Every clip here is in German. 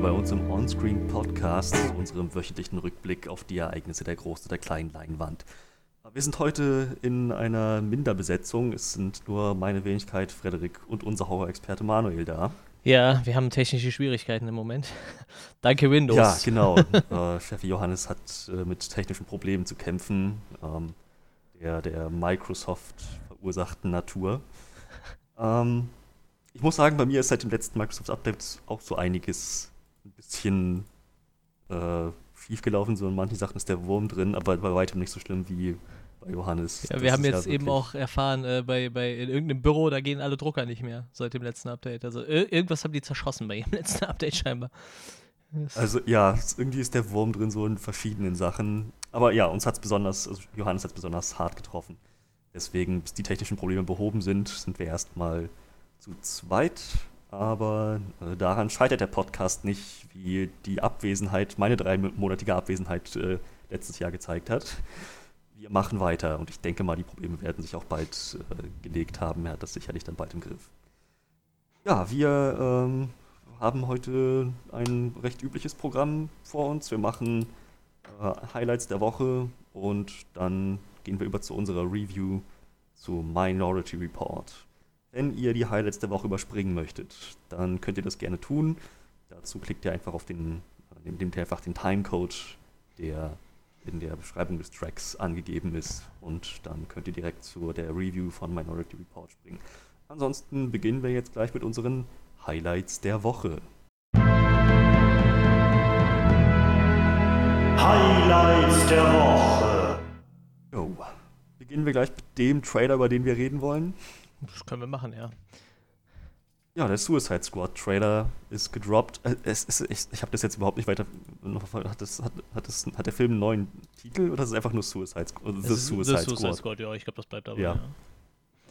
wieder bei uns im Onscreen Podcast, unserem wöchentlichen Rückblick auf die Ereignisse der großen oder kleinen Leinwand. Wir sind heute in einer Minderbesetzung. Es sind nur meine Wenigkeit, Frederik und unser Horror-Experte Manuel da. Ja, wir haben technische Schwierigkeiten im Moment. Danke Windows. Ja, genau. äh, Chef Johannes hat äh, mit technischen Problemen zu kämpfen, ähm, der, der Microsoft verursachten Natur. Ähm, ich muss sagen, bei mir ist seit dem letzten Microsoft-Update auch so einiges ein bisschen äh, schiefgelaufen. So in manchen Sachen ist der Wurm drin, aber bei weitem nicht so schlimm wie bei Johannes. Ja, wir haben jetzt ja eben auch erfahren, äh, bei, bei in irgendeinem Büro, da gehen alle Drucker nicht mehr seit dem letzten Update. Also irgendwas haben die zerschossen bei ihrem letzten Update scheinbar. Das also ja, irgendwie ist der Wurm drin so in verschiedenen Sachen. Aber ja, uns hat es besonders, also Johannes hat es besonders hart getroffen. Deswegen, bis die technischen Probleme behoben sind, sind wir erstmal zu zweit. Aber äh, daran scheitert der Podcast nicht, wie die Abwesenheit, meine dreimonatige Abwesenheit äh, letztes Jahr gezeigt hat. Wir machen weiter und ich denke mal, die Probleme werden sich auch bald äh, gelegt haben. Er hat das sicherlich dann bald im Griff. Ja, wir ähm, haben heute ein recht übliches Programm vor uns. Wir machen äh, Highlights der Woche und dann gehen wir über zu unserer Review zu Minority Report. Wenn ihr die Highlights der Woche überspringen möchtet, dann könnt ihr das gerne tun. Dazu klickt ihr einfach auf den, nehmt ihr einfach den Timecode, der in der Beschreibung des Tracks angegeben ist und dann könnt ihr direkt zu der Review von Minority Report springen. Ansonsten beginnen wir jetzt gleich mit unseren Highlights der Woche. Highlights der Woche. Jo. Beginnen wir gleich mit dem Trailer, über den wir reden wollen. Das können wir machen, ja. Ja, der Suicide Squad Trailer ist gedroppt. Äh, es, es, ich ich habe das jetzt überhaupt nicht weiter. Hat, das, hat, hat, das, hat der Film einen neuen Titel oder ist es einfach nur Suicide, Squad? The Suicide, The Suicide Squad? Squad? Ja, ich glaube, das bleibt aber. Ja. ja.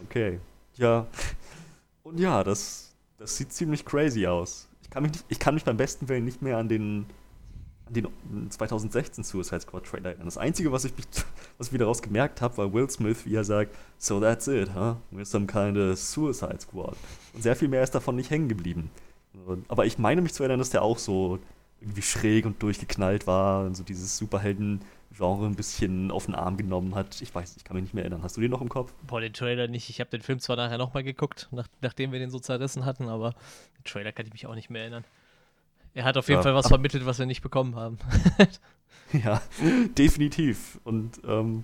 Okay. Ja. Und ja, das, das sieht ziemlich crazy aus. Ich kann, mich nicht, ich kann mich beim besten Willen nicht mehr an den den 2016 Suicide Squad Trailer. Das Einzige, was ich, was ich wieder daraus gemerkt habe, war Will Smith, wie er sagt, so that's it, huh? We're some kind of Suicide Squad. Und sehr viel mehr ist davon nicht hängen geblieben. Aber ich meine mich zu erinnern, dass der auch so irgendwie schräg und durchgeknallt war und so dieses Superhelden-Genre ein bisschen auf den Arm genommen hat. Ich weiß, ich kann mich nicht mehr erinnern. Hast du den noch im Kopf? Boah, den Trailer nicht. Ich habe den Film zwar nachher nochmal geguckt, nach, nachdem wir den so zerrissen hatten, aber den Trailer kann ich mich auch nicht mehr erinnern. Er hat auf jeden ja, Fall was vermittelt, was wir nicht bekommen haben. ja, definitiv. Und ähm,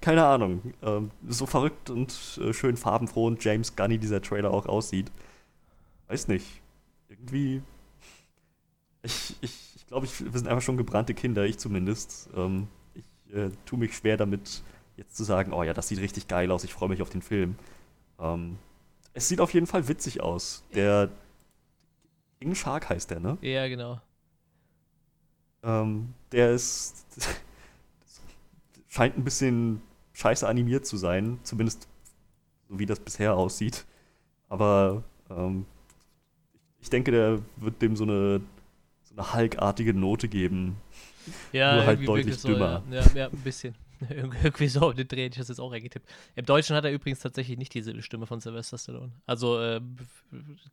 keine Ahnung, ähm, so verrückt und äh, schön farbenfroh und James Gunny dieser Trailer auch aussieht. Weiß nicht. Irgendwie. Ich, ich, ich glaube, ich, wir sind einfach schon gebrannte Kinder, ich zumindest. Ähm, ich äh, tue mich schwer damit, jetzt zu sagen, oh ja, das sieht richtig geil aus, ich freue mich auf den Film. Ähm, es sieht auf jeden Fall witzig aus. Der, King Shark heißt der, ne? Ja, genau. Ähm, der ist. scheint ein bisschen scheiße animiert zu sein, zumindest so wie das bisher aussieht. Aber ähm, ich denke, der wird dem so eine, so eine Hulk-artige Note geben. Ja, Nur halt deutlich dümmer. So, ja. ja, ja, ein bisschen. Irgendwie so, den Dreh ich das jetzt auch eingetippt. Im Deutschen hat er übrigens tatsächlich nicht diese Stimme von Sylvester Stallone. Also, äh,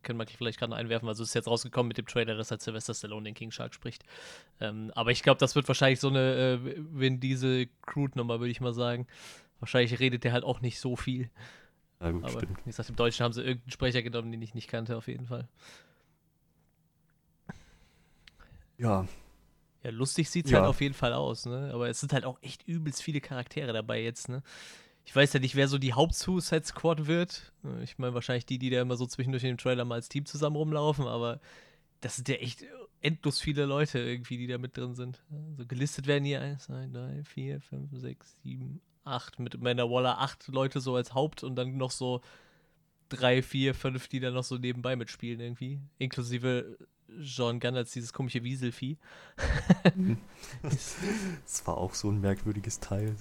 können wir vielleicht gerade einwerfen, also es ist jetzt rausgekommen mit dem Trailer, dass halt Sylvester Stallone den King Shark spricht. Ähm, aber ich glaube, das wird wahrscheinlich so eine äh, Vin Diesel Crude-Nummer, würde ich mal sagen. Wahrscheinlich redet der halt auch nicht so viel. Ja, gut, aber stimmt. wie gesagt, im Deutschen haben sie irgendeinen Sprecher genommen, den ich nicht kannte, auf jeden Fall. Ja, ja, lustig sieht es ja. halt auf jeden Fall aus, ne? Aber es sind halt auch echt übelst viele Charaktere dabei jetzt, ne? Ich weiß ja nicht, wer so die Haupt-Suicide Squad wird. Ich meine, wahrscheinlich die, die da immer so zwischendurch in dem Trailer mal als Team zusammen rumlaufen, aber das sind ja echt endlos viele Leute irgendwie, die da mit drin sind. Also gelistet werden hier 1, 2, 3, 4, 5, 6, 7, 8. Mit meiner Waller 8 Leute so als Haupt und dann noch so 3, 4, 5, die da noch so nebenbei mitspielen irgendwie. Inklusive John Gunn als dieses komische Wieselvieh. das war auch so ein merkwürdiges Teil.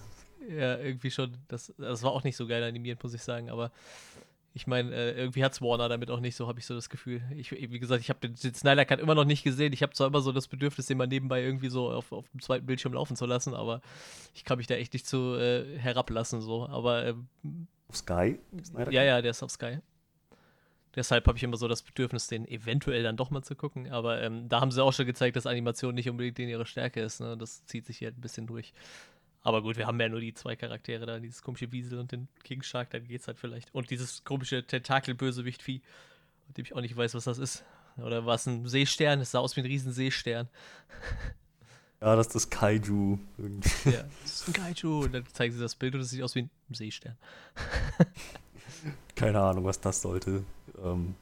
Ja, irgendwie schon. Das, das war auch nicht so geil animiert, muss ich sagen, aber ich meine, äh, irgendwie hat es Warner damit auch nicht so, habe ich so das Gefühl. Ich, wie gesagt, ich habe den, den Snyder Cut immer noch nicht gesehen. Ich habe zwar immer so das Bedürfnis, den mal nebenbei irgendwie so auf, auf dem zweiten Bildschirm laufen zu lassen, aber ich kann mich da echt nicht zu äh, herablassen, so. Aber. Ähm, auf Sky? ja, ja, der ist auf Sky. Deshalb habe ich immer so das Bedürfnis, den eventuell dann doch mal zu gucken. Aber ähm, da haben sie auch schon gezeigt, dass Animation nicht unbedingt in ihre Stärke ist. Ne? Das zieht sich hier halt ein bisschen durch. Aber gut, wir haben ja nur die zwei Charaktere da, dieses komische Wiesel und den King Shark, dann geht's halt vielleicht. Und dieses komische Tentakel-Bösewicht-Vieh, von dem ich auch nicht weiß, was das ist. Oder war es ein Seestern? Es sah aus wie ein riesen Seestern. Ja, das ist das Kaiju. Ja, das ist ein Kaiju. Und dann zeigen sie das Bild und es sieht aus wie ein Seestern. Keine Ahnung, was das sollte. Ähm,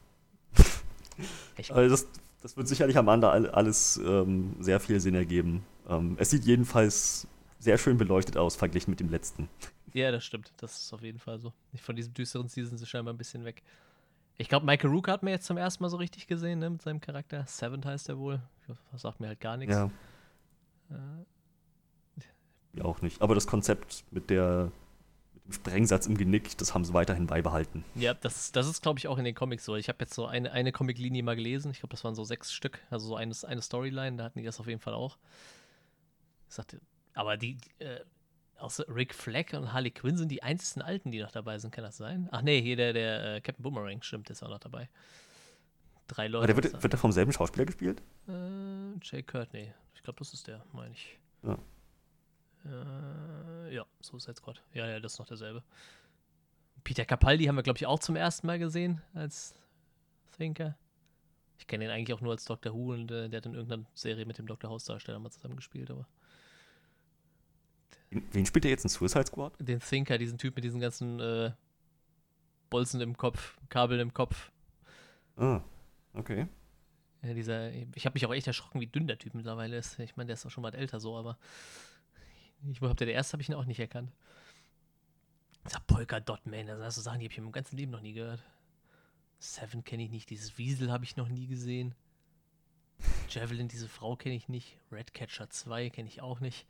also das, das wird sicherlich am Ende alles ähm, sehr viel Sinn ergeben. Ähm, es sieht jedenfalls sehr schön beleuchtet aus, verglichen mit dem letzten. Ja, das stimmt. Das ist auf jeden Fall so. Von diesem düsteren Season sind sie scheinbar ein bisschen weg. Ich glaube, Michael Rook hat mir jetzt zum ersten Mal so richtig gesehen, ne, mit seinem Charakter. Seventh heißt er wohl. Das sagt mir halt gar nichts. Ja. Äh. Auch nicht. Aber das Konzept mit der mit dem Sprengsatz im Genick, das haben sie weiterhin beibehalten. Ja, das, das ist, glaube ich, auch in den Comics so. Ich habe jetzt so eine, eine Comic-Linie mal gelesen. Ich glaube, das waren so sechs Stück. Also so eine, eine Storyline, da hatten die das auf jeden Fall auch. Ich sagte, aber die, äh, außer Rick Fleck und Harley Quinn sind die einzigen Alten, die noch dabei sind. Kann das sein? Ach nee, hier der, der äh, Captain Boomerang, stimmt, ist auch noch dabei. Drei Leute. Aber der wird, wird der vom selben Schauspieler gespielt? Äh, Jay Courtney. Ich glaube, das ist der, meine ich. Ja. Äh, ja, Suicide Squad. Ja, ja, das ist noch derselbe. Peter Capaldi haben wir, glaube ich, auch zum ersten Mal gesehen als Thinker. Ich kenne ihn eigentlich auch nur als Doctor Who und äh, der hat in irgendeiner Serie mit dem Dr. House-Darsteller mal zusammengespielt, aber. Wen spielt er jetzt in Suicide Squad? Den Thinker, diesen Typ mit diesen ganzen äh, Bolzen im Kopf, Kabeln im Kopf. Ah, okay. Ja, dieser, ich habe mich auch echt erschrocken, wie dünn der Typ mittlerweile ist. Ich meine, der ist auch schon mal älter so, aber ich glaube, der erste habe ich ihn auch nicht erkannt. Dieser Polka Dot Man, das sind so Sachen, die habe ich im ganzen Leben noch nie gehört. Seven kenne ich nicht, dieses Wiesel habe ich noch nie gesehen. Javelin, diese Frau kenne ich nicht. Redcatcher 2 kenne ich auch nicht.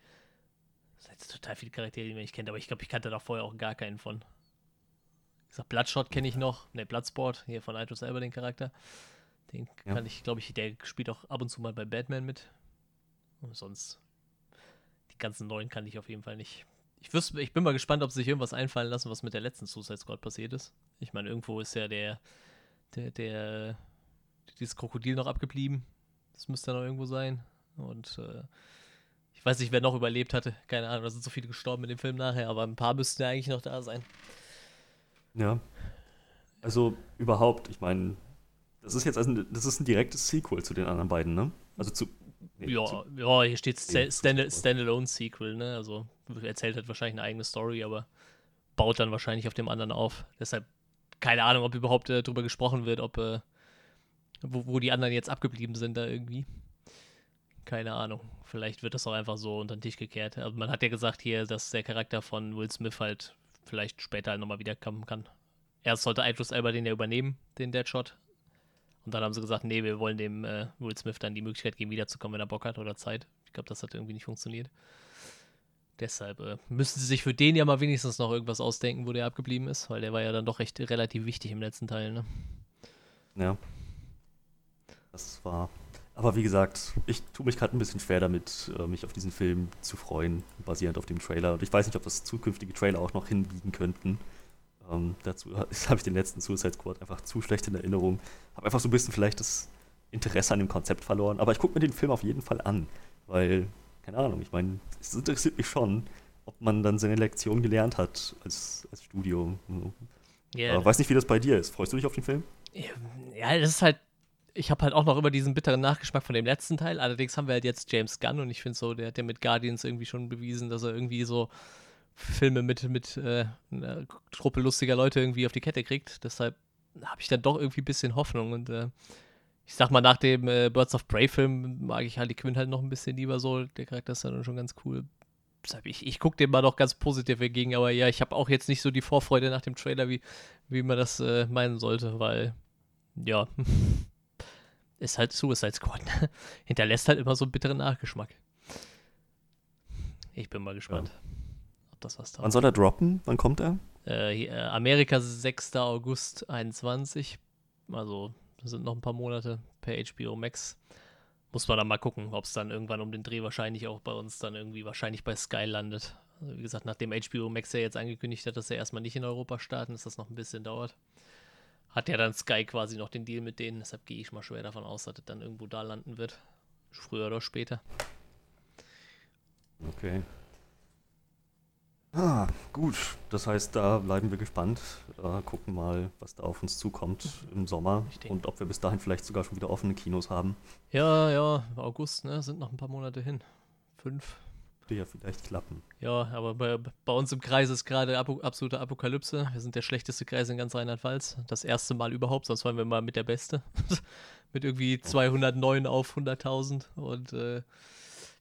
Das sind jetzt total viele Charaktere, die man nicht kennt, aber ich glaube, ich kannte da vorher auch gar keinen von. Ich sag, Bloodshot kenne ich noch. Ne, Bloodsport, hier von Aito selber den Charakter. Den ja. kann ich, glaube ich, der spielt auch ab und zu mal bei Batman mit. Und sonst, die ganzen neuen kann ich auf jeden Fall nicht. Ich, wüsste, ich bin mal gespannt, ob sie sich irgendwas einfallen lassen, was mit der letzten Suicide Squad passiert ist. Ich meine, irgendwo ist ja der, der, der, dieses Krokodil noch abgeblieben. Das müsste ja noch irgendwo sein. Und äh, ich weiß nicht, wer noch überlebt hatte. Keine Ahnung, da sind so viele gestorben mit dem Film nachher, aber ein paar müssten ja eigentlich noch da sein. Ja. Also überhaupt, ich meine, das ist jetzt also, das ist ein direktes Sequel zu den anderen beiden, ne? Also zu. Ja, ja, hier steht Stand, Stand, Standalone Sequel, ne? Also erzählt halt wahrscheinlich eine eigene Story, aber baut dann wahrscheinlich auf dem anderen auf. Deshalb keine Ahnung, ob überhaupt äh, darüber gesprochen wird, ob äh, wo, wo die anderen jetzt abgeblieben sind da irgendwie. Keine Ahnung. Vielleicht wird das auch einfach so unter den Tisch gekehrt. Aber man hat ja gesagt hier, dass der Charakter von Will Smith halt vielleicht später halt nochmal wiederkommen kann. Erst sollte Idris Elba den ja übernehmen, den Deadshot. Und dann haben sie gesagt, nee, wir wollen dem äh, Will Smith dann die Möglichkeit geben, wiederzukommen, wenn er Bock hat oder Zeit. Ich glaube, das hat irgendwie nicht funktioniert. Deshalb äh, müssen sie sich für den ja mal wenigstens noch irgendwas ausdenken, wo der abgeblieben ist, weil der war ja dann doch recht relativ wichtig im letzten Teil, ne? Ja. Das war. Aber wie gesagt, ich tue mich gerade ein bisschen schwer damit, äh, mich auf diesen Film zu freuen, basierend auf dem Trailer. Und ich weiß nicht, ob das zukünftige Trailer auch noch hinbiegen könnten. Ähm, dazu habe ich den letzten Suicide Squad einfach zu schlecht in Erinnerung. Habe einfach so ein bisschen vielleicht das Interesse an dem Konzept verloren. Aber ich gucke mir den Film auf jeden Fall an, weil, keine Ahnung, ich meine, es interessiert mich schon, ob man dann seine Lektion gelernt hat als, als Studio. Yeah. Aber weiß nicht, wie das bei dir ist. Freust du dich auf den Film? Ja, das ist halt. Ich habe halt auch noch immer diesen bitteren Nachgeschmack von dem letzten Teil. Allerdings haben wir halt jetzt James Gunn und ich finde so, der hat ja mit Guardians irgendwie schon bewiesen, dass er irgendwie so Filme mit, mit äh, einer Truppe lustiger Leute irgendwie auf die Kette kriegt. Deshalb habe ich dann doch irgendwie ein bisschen Hoffnung. Und äh, ich sag mal, nach dem äh, Birds of Prey-Film mag ich Harley Quinn halt noch ein bisschen lieber so. Der Charakter ist dann schon ganz cool. Deshalb, ich, ich gucke dem mal noch ganz positiv entgegen, aber ja, ich habe auch jetzt nicht so die Vorfreude nach dem Trailer, wie, wie man das äh, meinen sollte, weil, ja, ist halt Suicide Squad. Hinterlässt halt immer so einen bitteren Nachgeschmack. Ich bin mal gespannt. Ja das was da. Wann soll er droppen? Wann kommt er? Äh, äh Amerika 6. August 21. Also sind noch ein paar Monate per HBO Max. Muss man dann mal gucken, ob es dann irgendwann um den Dreh wahrscheinlich auch bei uns dann irgendwie wahrscheinlich bei Sky landet. Also wie gesagt, nachdem HBO Max ja jetzt angekündigt hat, dass er erstmal nicht in Europa starten, dass das noch ein bisschen dauert. hat ja dann Sky quasi noch den Deal mit denen, deshalb gehe ich mal schwer davon aus, dass es dann irgendwo da landen wird. Früher oder später. Okay. Ah, gut. Das heißt, da bleiben wir gespannt. Da gucken mal, was da auf uns zukommt im Sommer und ob wir bis dahin vielleicht sogar schon wieder offene Kinos haben. Ja, ja, August, ne? Sind noch ein paar Monate hin. Fünf. Würde ja vielleicht klappen. Ja, aber bei, bei uns im Kreis ist gerade Apo absolute Apokalypse. Wir sind der schlechteste Kreis in ganz Rheinland-Pfalz. Das erste Mal überhaupt, sonst waren wir mal mit der Beste. mit irgendwie 209 auf 100.000. Und äh,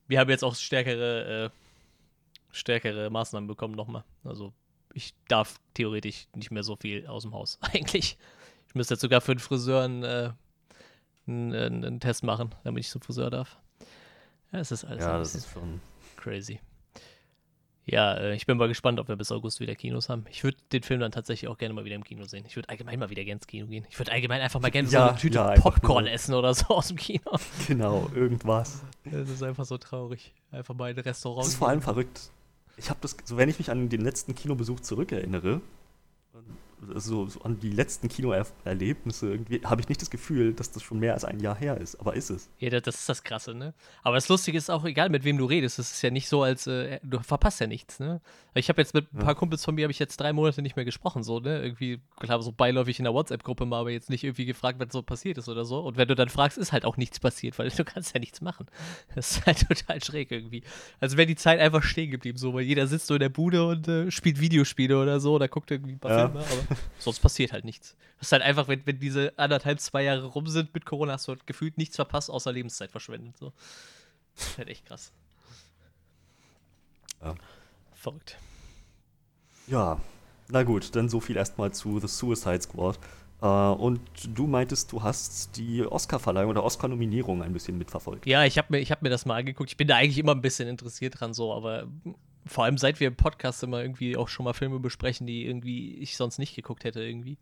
wir haben jetzt auch stärkere. Äh, stärkere Maßnahmen bekommen nochmal. Also ich darf theoretisch nicht mehr so viel aus dem Haus, eigentlich. Ich müsste jetzt sogar für den Friseur einen, äh, einen, einen, Test machen, damit ich zum Friseur darf. Ja, es ist alles ja, das ist schon crazy. Ja, äh, ich bin mal gespannt, ob wir bis August wieder Kinos haben. Ich würde den Film dann tatsächlich auch gerne mal wieder im Kino sehen. Ich würde allgemein mal wieder gerne ins Kino gehen. Ich würde allgemein einfach mal gerne ja, so eine Tüte ja, Popcorn essen oder so aus dem Kino. Genau, irgendwas. Das ist einfach so traurig. Einfach mal in ein Restaurant. Das ist vor allem verrückt ich habe das, so wenn ich mich an den letzten Kinobesuch zurückerinnere, so, so, an die letzten Kinoerlebnisse irgendwie habe ich nicht das Gefühl, dass das schon mehr als ein Jahr her ist. Aber ist es. Ja, das ist das Krasse, ne? Aber das Lustige ist auch, egal mit wem du redest, es ist ja nicht so, als äh, du verpasst ja nichts, ne? Ich habe jetzt mit ein paar ja. Kumpels von mir, habe ich jetzt drei Monate nicht mehr gesprochen, so, ne? Irgendwie, klar, so beiläufig in der WhatsApp-Gruppe mal, aber jetzt nicht irgendwie gefragt, was so passiert ist oder so. Und wenn du dann fragst, ist halt auch nichts passiert, weil du kannst ja nichts machen. Das ist halt total schräg irgendwie. Also wäre die Zeit einfach stehen geblieben, so, weil jeder sitzt so in der Bude und äh, spielt Videospiele oder so, oder guckt irgendwie ein paar ja. Filme, aber Sonst passiert halt nichts. Das ist halt einfach, wenn, wenn diese anderthalb, zwei Jahre rum sind mit Corona, hast du halt gefühlt nichts verpasst, außer Lebenszeit verschwendet. So. Das ist halt echt krass. Ja. Verrückt. Ja, na gut, dann so viel erstmal zu The Suicide Squad. Uh, und du meintest, du hast die Oscar-Verleihung oder Oscar-Nominierung ein bisschen mitverfolgt. Ja, ich habe mir, hab mir das mal angeguckt. Ich bin da eigentlich immer ein bisschen interessiert dran, so, aber vor allem seit wir im Podcast immer irgendwie auch schon mal Filme besprechen, die irgendwie ich sonst nicht geguckt hätte irgendwie.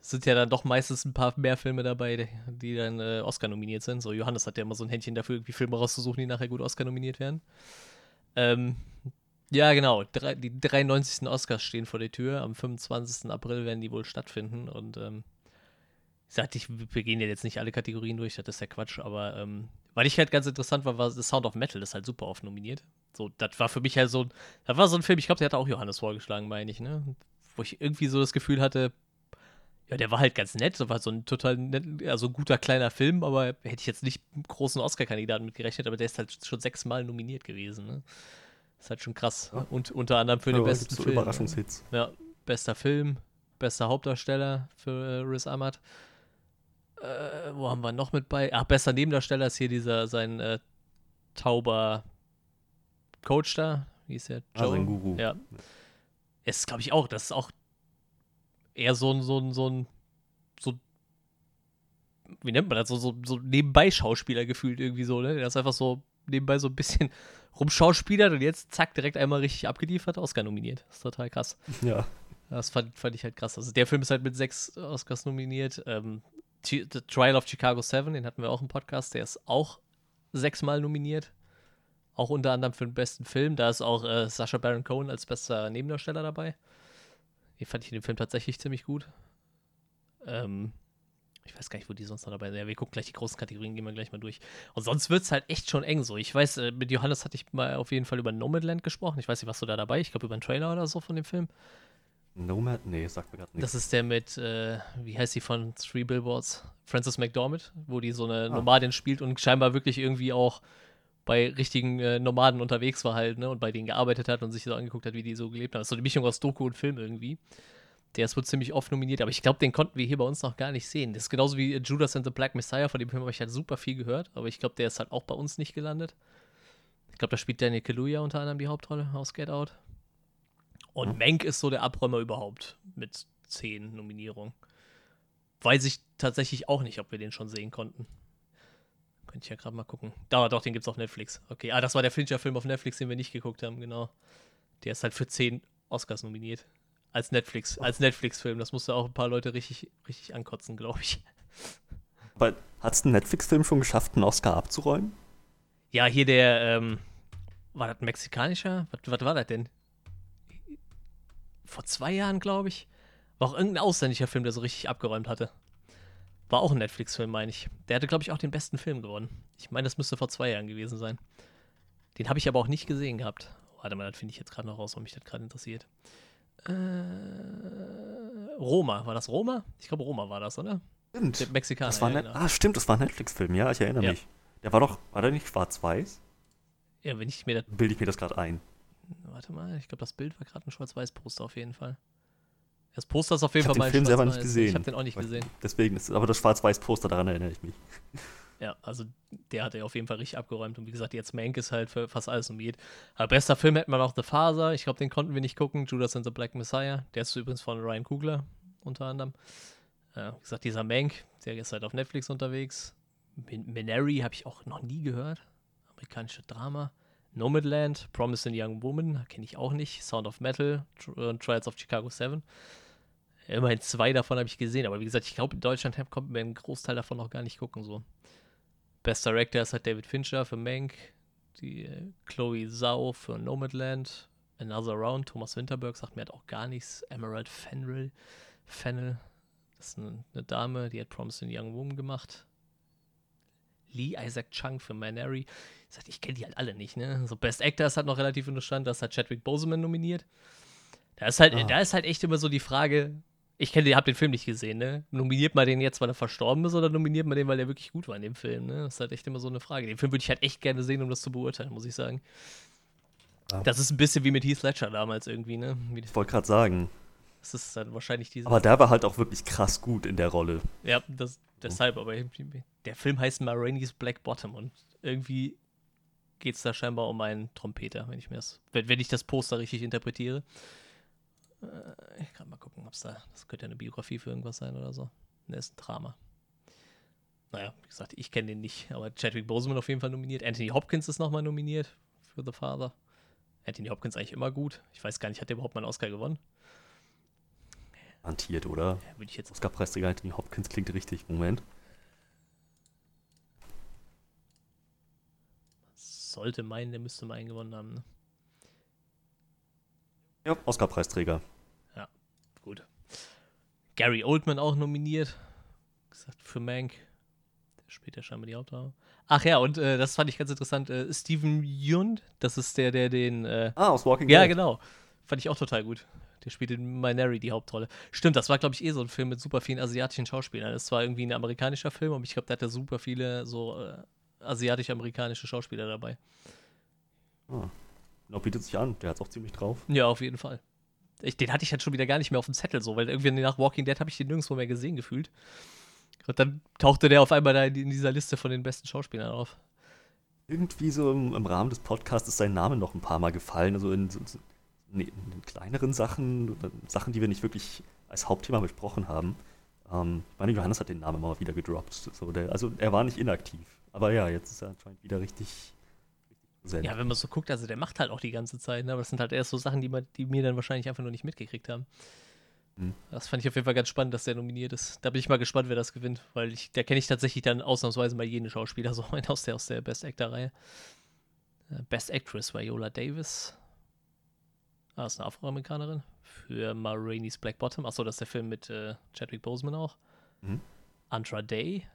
Es sind ja dann doch meistens ein paar mehr Filme dabei, die dann äh, Oscar nominiert sind. So Johannes hat ja immer so ein Händchen dafür, irgendwie Filme rauszusuchen, die nachher gut Oscar nominiert werden. Ähm, ja, genau. Drei, die 93. Oscars stehen vor der Tür. Am 25. April werden die wohl stattfinden. Und ähm, ich sagte, ich, wir gehen ja jetzt nicht alle Kategorien durch, das ist ja Quatsch. Aber ähm, weil ich halt ganz interessant war, war The Sound of Metal, das ist halt super oft nominiert. So, das war für mich halt so, das war so ein Film, ich glaube, der hatte auch Johannes vorgeschlagen, meine ich, ne? Wo ich irgendwie so das Gefühl hatte, ja, der war halt ganz nett, das war so ein total nett, also guter kleiner Film, aber hätte ich jetzt nicht einen großen Oscar-Kandidaten mitgerechnet, aber der ist halt schon sechsmal nominiert gewesen, ne? ist halt schon krass. Ja. Und unter anderem für ja, den besten so Film. Überraschungshits. Ja, bester Film, bester Hauptdarsteller für äh, Riz Ahmad. Äh, wo haben wir noch mit bei? Ach, bester Nebendarsteller ist hier dieser, sein äh, tauber Coach da, wie ist der? Joe? Ah, sein Guru. Ja. Ist, glaube ich, auch, das ist auch eher so ein, so ein, so ein, so, wie nennt man das, so, so, so nebenbei Schauspieler gefühlt irgendwie so, ne? Der ist einfach so nebenbei so ein bisschen rumschauspielert und jetzt zack, direkt einmal richtig abgeliefert, Oscar nominiert. Das ist total krass. Ja. Das fand, fand ich halt krass. Also der Film ist halt mit sechs Oscars nominiert. Ähm, The Trial of Chicago 7, den hatten wir auch im Podcast, der ist auch sechsmal nominiert. Auch unter anderem für den besten Film. Da ist auch äh, Sasha Baron Cohen als bester Nebendarsteller dabei. Den fand ich in dem Film tatsächlich ziemlich gut. Ähm, ich weiß gar nicht, wo die sonst noch dabei sind. Ja, wir gucken gleich die großen Kategorien, gehen wir gleich mal durch. Und sonst wird es halt echt schon eng so. Ich weiß, äh, mit Johannes hatte ich mal auf jeden Fall über Nomadland gesprochen. Ich weiß nicht, was du da dabei? Ich glaube, über einen Trailer oder so von dem Film. Nomad? Nee, sagt mir gerade nichts. Das ist der mit, äh, wie heißt die von Three Billboards? Frances McDormand, wo die so eine ah. Nomadin spielt und scheinbar wirklich irgendwie auch bei richtigen äh, Nomaden unterwegs war halt, ne, und bei denen gearbeitet hat und sich so angeguckt hat, wie die so gelebt haben. Das ist so eine Mischung aus Doku und Film irgendwie. Der ist wohl ziemlich oft nominiert, aber ich glaube, den konnten wir hier bei uns noch gar nicht sehen. Das ist genauso wie Judas and the Black Messiah, von dem Film habe ich halt super viel gehört, aber ich glaube, der ist halt auch bei uns nicht gelandet. Ich glaube, da spielt Daniel Kaluuya unter anderem die Hauptrolle aus Get Out. Und. Mank ist so der Abräumer überhaupt mit zehn Nominierungen. Weiß ich tatsächlich auch nicht, ob wir den schon sehen konnten. Könnte ich ja gerade mal gucken. Da, doch, den gibt es auf Netflix. Okay, ah, das war der Fincher-Film auf Netflix, den wir nicht geguckt haben, genau. Der ist halt für zehn Oscars nominiert. Als Netflix, als Netflix-Film. Das musste auch ein paar Leute richtig, richtig ankotzen, glaube ich. Hat es ein Netflix-Film schon geschafft, einen Oscar abzuräumen? Ja, hier der, ähm, war das ein mexikanischer? Was, was war das denn? Vor zwei Jahren, glaube ich. War auch irgendein ausländischer Film, der so richtig abgeräumt hatte. War auch ein Netflix-Film, meine ich. Der hatte, glaube ich, auch den besten Film gewonnen. Ich meine, das müsste vor zwei Jahren gewesen sein. Den habe ich aber auch nicht gesehen gehabt. Warte mal, das finde ich jetzt gerade noch raus, weil mich das gerade interessiert. Äh, Roma, war das Roma? Ich glaube, Roma war das, oder? Stimmt. Der Mexikaner. Das war ja, ne genau. Ah, stimmt, das war ein Netflix-Film, ja, ich erinnere Ja. mich. Der war doch, war der nicht schwarz-weiß? ja, wenn ich mir das. Bilde ich mir das gerade ein. Warte mal, ich glaube, das Bild war gerade ein Schwarz-Weiß-Poster auf jeden Fall. Das Poster ist auf jeden Ich hab Fall den mein Film selber nicht gesehen. Ich habe den auch nicht gesehen. Deswegen ist aber das Schwarz-Weiß-Poster, daran erinnere ich mich. Ja, also der hat ja auf jeden Fall richtig abgeräumt. Und wie gesagt, jetzt Mank ist halt für fast alles nominiert. Aber bester Film hätten wir noch The Father. Ich glaube, den konnten wir nicht gucken. Judas and the Black Messiah. Der ist übrigens von Ryan Coogler unter anderem. Ja, wie gesagt, dieser Mank, der ist halt auf Netflix unterwegs. Min Minari habe ich auch noch nie gehört. Amerikanische Drama. Nomadland, Promising Young Woman, kenne ich auch nicht. Sound of Metal, äh, Trials of Chicago 7. Immerhin zwei davon habe ich gesehen, aber wie gesagt, ich glaube, in Deutschland kommt mir ein Großteil davon noch gar nicht gucken. So. Best Director ist halt David Fincher für Mank, die äh, Chloe Zhao für Nomadland, Another Round, Thomas Winterberg sagt mir halt auch gar nichts, Emerald Fennel, Fennel, das ist eine, eine Dame, die hat Promising Young Woman gemacht. Lee Isaac Chung für Minari. Ich ich kenne die halt alle nicht, ne? So Best Actor ist halt noch relativ interessant, da ist halt Chadwick Boseman nominiert. Da ist halt, Ah. da ist halt echt immer so die Frage, ich kenne den, hab den Film nicht gesehen, ne? Nominiert man den jetzt, weil er verstorben ist, oder nominiert man den, weil er wirklich gut war in dem Film, ne? Das ist halt echt immer so eine Frage. Den Film würde ich halt echt gerne sehen, um das zu beurteilen, muss ich sagen. Ja. Das ist ein bisschen wie mit Heath Ledger damals irgendwie, ne? Ich wollte gerade sagen. das ist dann wahrscheinlich diese. Aber der war halt auch wirklich krass gut in der Rolle. Ja, das, deshalb, aber der Film heißt Ma Rainey's Black Bottom und irgendwie geht es da scheinbar um einen Trompeter, wenn ich mir das, wenn, wenn ich das Poster richtig interpretiere. Äh, ich kann mal gucken, ob es da, das könnte ja eine Biografie für irgendwas sein oder so. Ne, ist ein Drama. Naja, wie gesagt, ich kenne den nicht, aber Chadwick Boseman auf jeden Fall nominiert. Anthony Hopkins ist nochmal nominiert für The Father. Anthony Hopkins eigentlich immer gut. Ich weiß gar nicht, hat der überhaupt mal einen Oscar gewonnen? Hantiert, oder? Ja, Würde ich jetzt Oscar-Preisträger Anthony Hopkins klingt richtig. Moment. sollte meinen, der müsste mal einen gewonnen haben. Ne? Ja, Oscar-Preisträger. Gary Oldman auch nominiert. Gesagt, für Mank. Der spielt ja scheinbar die Hauptrolle. Ach ja, und äh, das fand ich ganz interessant. Äh, Steven Yeun, das ist der, der den. Äh, Ah, aus Walking ja, Dead. genau. Fand ich auch total gut. Der spielt in Minari die Hauptrolle. Stimmt, das war, glaube ich, eh so ein Film mit super vielen asiatischen Schauspielern. Das war irgendwie ein amerikanischer Film, aber ich glaube, da hatte super viele so äh, asiatisch-amerikanische Schauspieler dabei. Ah. Genau, bietet sich an. Der hat's auch ziemlich drauf. Ja, auf jeden Fall. Ich, den hatte ich halt schon wieder gar nicht mehr auf dem Zettel, so, weil irgendwie nach Walking Dead habe ich den nirgendwo mehr gesehen gefühlt. Und dann tauchte der auf einmal da in, in dieser Liste von den besten Schauspielern auf. Irgendwie so im, im Rahmen des Podcasts ist sein Name noch ein paar Mal gefallen. Also in, nee, in kleineren Sachen, Sachen, die wir nicht wirklich als Hauptthema besprochen haben. Ähm, meine, Johannes hat den Namen immer wieder gedroppt. So, der, also er war nicht inaktiv. Aber ja, jetzt ist er anscheinend wieder richtig, präsent. Ja, wenn man so guckt, also der macht halt auch die ganze Zeit, ne? aber das sind halt erst so Sachen, die, man, die mir dann wahrscheinlich einfach nur nicht mitgekriegt haben. Hm. Das fand ich auf jeden Fall ganz spannend, dass der nominiert ist. Da bin ich mal gespannt, wer das gewinnt, weil ich, da kenne ich tatsächlich dann ausnahmsweise mal jeden Schauspieler, so aus der, aus der Best Actor-Reihe. Äh, Best Actress Viola Davis. Ah, ist eine Afroamerikanerin. Für Ma Rainey's Black Bottom. Achso, das ist der Film mit äh, Chadwick Boseman auch. Mhm. Andra Day.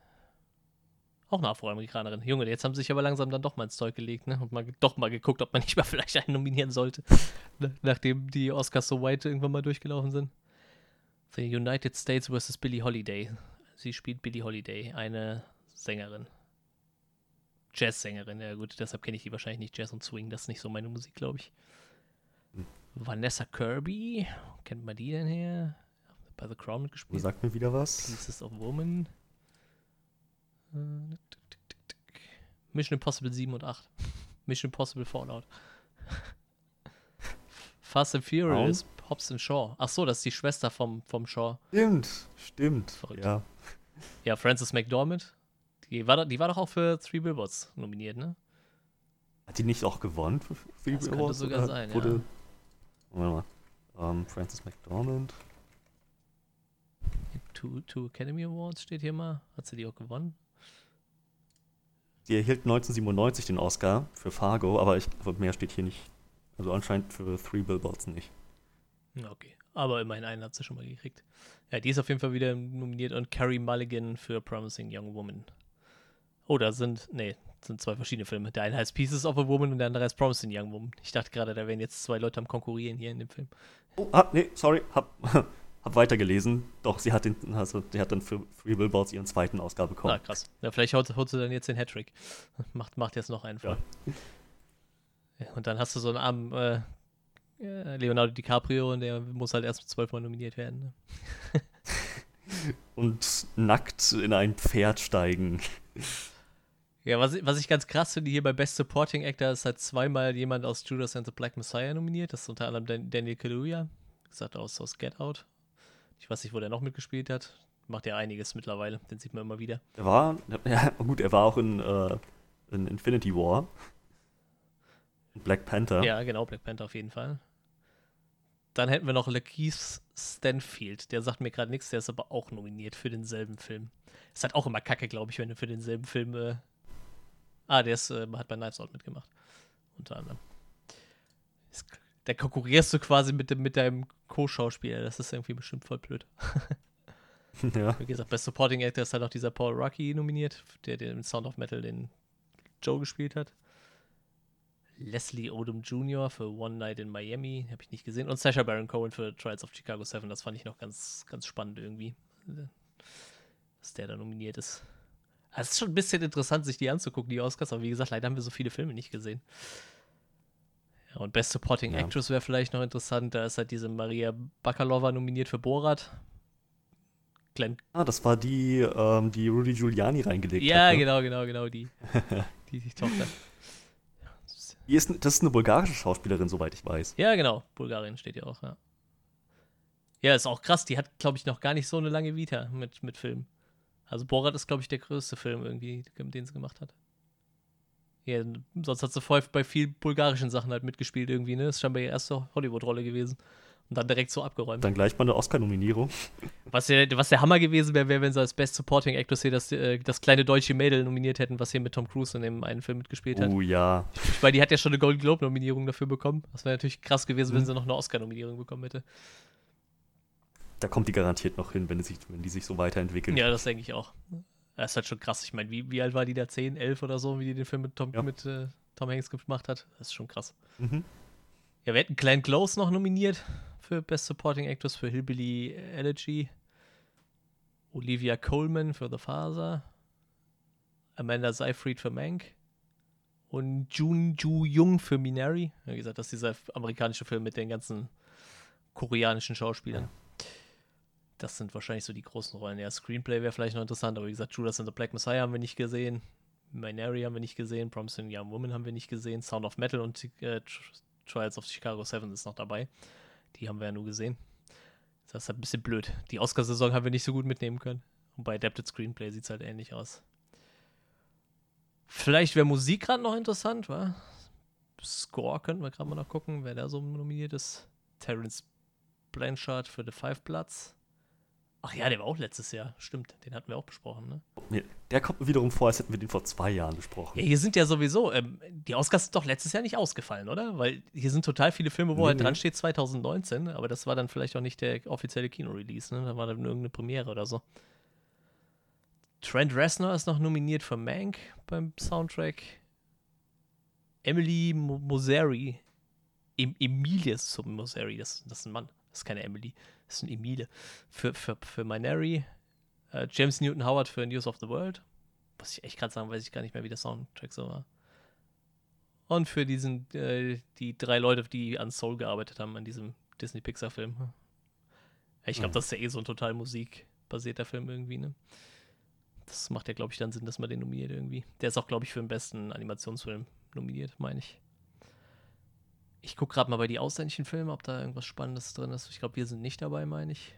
Auch eine Afroamerikanerin. Junge, jetzt haben sie sich aber langsam dann doch mal ins Zeug gelegt, ne? Und mal, doch mal geguckt, ob man nicht mal vielleicht einen nominieren sollte. Nachdem die Oscars so weit irgendwann mal durchgelaufen sind. The United States vs. Billie Holiday. Sie spielt Billie Holiday, eine Sängerin. Jazzsängerin, ja gut, deshalb kenne ich die wahrscheinlich nicht. Jazz und Swing, das ist nicht so meine Musik, glaube ich. Hm. Vanessa Kirby, kennt man die denn her? Bei The Crown mitgespielt. Sagt mir wieder was. Pieces of Woman. Mission Impossible 7 und 8. Mission Impossible Fallout. Fast and Furious, Hobbs and Shaw. Ach so, das ist die Schwester vom, vom Shaw. Stimmt, stimmt. Verrückt. Ja. Ja, Frances McDormand. Die war, doch- die war doch auch für Three Billboards nominiert, ne? Hat die nicht auch gewonnen für, für die Das könnte sogar sein, wurde, Warte mal. Ähm, Frances McDormand. Two, two Academy Awards steht hier mal. Hat sie die auch gewonnen? Die erhielt 1997 den Oscar für Fargo, aber ich, aber mehr steht hier nicht. Also anscheinend für Three Billboards nicht. Okay, aber immerhin einen hat sie schon mal gekriegt. Ja, die ist auf jeden Fall wieder nominiert und Carrie Mulligan für Promising Young Woman. Oh, da sind, nee, sind zwei verschiedene Filme. Der eine heißt Pieces of a Woman und der andere heißt Promising Young Woman. Ich dachte gerade, da wären jetzt zwei Leute am Konkurrieren hier in dem Film. Oh, ah, nee, sorry, hab, hab weitergelesen. Doch, sie hat, den, also, sie hat dann für Free Billboards ihren zweiten Ausgabe bekommen. Ah, krass. Ja, vielleicht haut, haut sie dann jetzt den Hattrick. Macht, macht jetzt noch einen Ja. ja. und dann hast du so einen armen äh, Leonardo DiCaprio und der muss halt erst zwölfmal nominiert werden. Ne? und nackt in ein Pferd steigen. Ja, was, was ich ganz krass finde hier bei Best Supporting Actor ist halt zweimal jemand aus Judas and the Black Messiah nominiert. Das ist unter anderem Daniel Kaluuya, gesagt aus, aus Get Out. Ich weiß nicht, wo der noch mitgespielt hat. Macht ja einiges mittlerweile, den sieht man immer wieder. Er war, ja, gut, er war auch in, äh, in Infinity War. Black Panther. Ja, genau, Black Panther auf jeden Fall. Dann hätten wir noch Lakeith Stanfield. Der sagt mir gerade nichts, der ist aber auch nominiert für denselben Film. Ist halt auch immer kacke, glaube ich, wenn du für denselben Film äh, Ah, der ist, äh, hat bei Knives Out mitgemacht. Unter anderem. Da konkurrierst du quasi mit, dem, mit deinem Co-Schauspieler. Das ist irgendwie bestimmt voll blöd. ja. Wie gesagt, Best Supporting Actor ist halt auch dieser Paul Rocky nominiert, der den Sound of Metal den Joe gespielt hat. Leslie Odom Jr. für One Night in Miami, habe ich nicht gesehen. Und Sasha Baron Cohen für Trials of Chicago 7. Das fand ich noch ganz, ganz spannend irgendwie, dass der da nominiert ist. Es ist schon ein bisschen interessant, sich die anzugucken, die Oscars, aber wie gesagt, leider haben wir so viele Filme nicht gesehen. Ja, und Best Supporting ja. Actress wäre vielleicht noch interessant. Da ist halt diese Maria Bakalova nominiert für Borat. Glenn. Ah, das war die, ähm, die Rudy Giuliani reingelegt ja, hat. Ja, ne? genau, genau, genau, die. die, die Tochter. Die ist, das ist eine bulgarische Schauspielerin, soweit ich weiß. Ja, genau. Bulgarien steht ja auch, ja. Ja, ist auch krass. Die hat, glaube ich, noch gar nicht so eine lange Vita mit, mit Filmen. Also Borat ist, glaube ich, der größte Film irgendwie, den sie gemacht hat. Ja, sonst hat sie vorher bei vielen bulgarischen Sachen halt mitgespielt irgendwie, ne? Das ist scheinbar ihre erste Hollywood-Rolle gewesen. Und dann direkt so abgeräumt. Dann gleich mal eine Oscar-Nominierung. Was, ja, was der Hammer gewesen wäre, wäre, wenn sie als Best Supporting Actress hier das, äh, das kleine deutsche Mädel nominiert hätten, was hier mit Tom Cruise in dem einen Film mitgespielt hat. Oh ja. Weil die hat ja schon eine Golden Globe-Nominierung dafür bekommen. Das wäre natürlich krass gewesen, mhm. wenn sie noch eine Oscar-Nominierung bekommen hätte da kommt die garantiert noch hin, wenn, sich, wenn die sich so weiterentwickeln. Ja, das denke ich auch. Das ist halt schon krass. Ich meine, wie, wie alt war die da? 10, 11 oder so, wie die den Film mit Tom, ja. mit, äh, Tom Hanks gemacht hat? Das ist schon krass. Mhm. Ja, wir hätten Glenn Close noch nominiert für Best Supporting Actress für Hillbilly Elegy. Olivia Coleman für The Father. Amanda Seyfried für Mank. Und Jun Ju Jung für Minari. Wie gesagt, das ist dieser amerikanische Film mit den ganzen koreanischen Schauspielern. Das sind wahrscheinlich so die großen Rollen. Ja, Screenplay wäre vielleicht noch interessant, aber wie gesagt, Judas and the Black Messiah haben wir nicht gesehen. Minari haben wir nicht gesehen. Promising Young Woman haben wir nicht gesehen. Sound of Metal und äh, Trials of Chicago 7 ist noch dabei. Die haben wir ja nur gesehen. Das ist halt ein bisschen blöd. Die Oscarsaison haben wir nicht so gut mitnehmen können. Und bei Adapted Screenplay sieht es halt ähnlich aus. Vielleicht wäre Musik gerade noch interessant, wa? Score könnten wir gerade mal noch gucken, wer da so nominiert ist. Terence Blanchard für The Five Bloods. Ach ja, der war auch letztes Jahr. Stimmt, den hatten wir auch besprochen, ne? Der kommt mir wiederum vor, als hätten wir den vor zwei Jahren besprochen. Ja, hier sind ja sowieso, ähm, die Oscars sind doch letztes Jahr nicht ausgefallen, oder? Weil hier sind total viele Filme, wo nee, halt dran steht 2019, aber das war dann vielleicht auch nicht der offizielle Kinorelease, ne? Da war dann irgendeine Premiere oder so. Trent Reznor ist noch nominiert für Mank beim Soundtrack. Emily Moseri. Em Emilie Moseri, das, das ist ein Mann. Das ist keine Emily, das ist ein Emile. Für, für, für Minari, äh, James Newton Howard für News of the World. Was ich echt gerade sagen, weiß ich gar nicht mehr, wie der Soundtrack so war. Und für diesen, äh, die drei Leute, die an Soul gearbeitet haben, an diesem Disney-Pixar-Film. Ich glaube, mhm. das ist ja eh so ein total musikbasierter Film irgendwie, ne? Das macht ja, glaube ich, dann Sinn, dass man den nominiert irgendwie. Der ist auch, glaube ich, für den besten Animationsfilm nominiert, meine ich. Ich gucke gerade mal bei die ausländischen Filme, ob da irgendwas Spannendes drin ist. Ich glaube, wir sind nicht dabei, meine ich.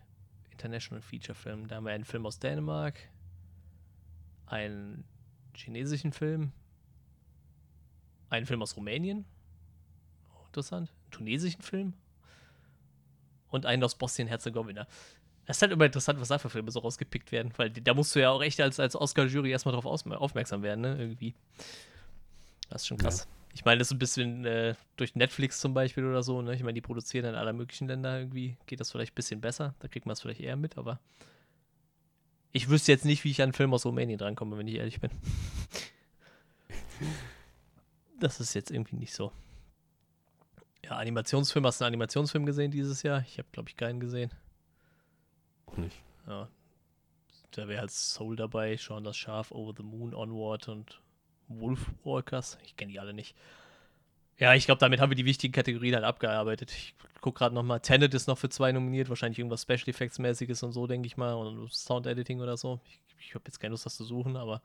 International Feature Film. Da haben wir einen Film aus Dänemark, einen chinesischen Film, einen Film aus Rumänien. Oh, interessant. Einen tunesischen Film und einen aus Bosnien-Herzegowina. Es ist halt immer interessant, was da für Filme so rausgepickt werden, weil da musst du ja auch echt als, als Oscar-Jury erstmal drauf aufmerksam werden, ne? Irgendwie. Das ist schon krass. Ja. Ich meine, das ist ein bisschen äh, durch Netflix zum Beispiel oder so, ne? Ich meine, die produzieren in aller möglichen Länder irgendwie, geht das vielleicht ein bisschen besser. Da kriegt man es vielleicht eher mit, aber ich wüsste jetzt nicht, wie ich an einen Film aus Rumänien drankomme, wenn ich ehrlich bin. das ist jetzt irgendwie nicht so. Ja, Animationsfilm, hast du einen Animationsfilm gesehen dieses Jahr? Ich habe, glaube ich, keinen gesehen. Auch nicht. Ja. Da wäre halt Soul dabei, Sean das Schaf, Over the Moon, Onward und Wolfwalkers. Ich kenne die alle nicht. Ja, ich glaube, damit haben wir die wichtigen Kategorien halt abgearbeitet. Ich gucke gerade nochmal. Tenet ist noch für zwei nominiert. Wahrscheinlich irgendwas Special Effects mäßiges und so, denke ich mal. Und Sound Editing oder so. Ich, ich habe jetzt keine Lust, das zu suchen, aber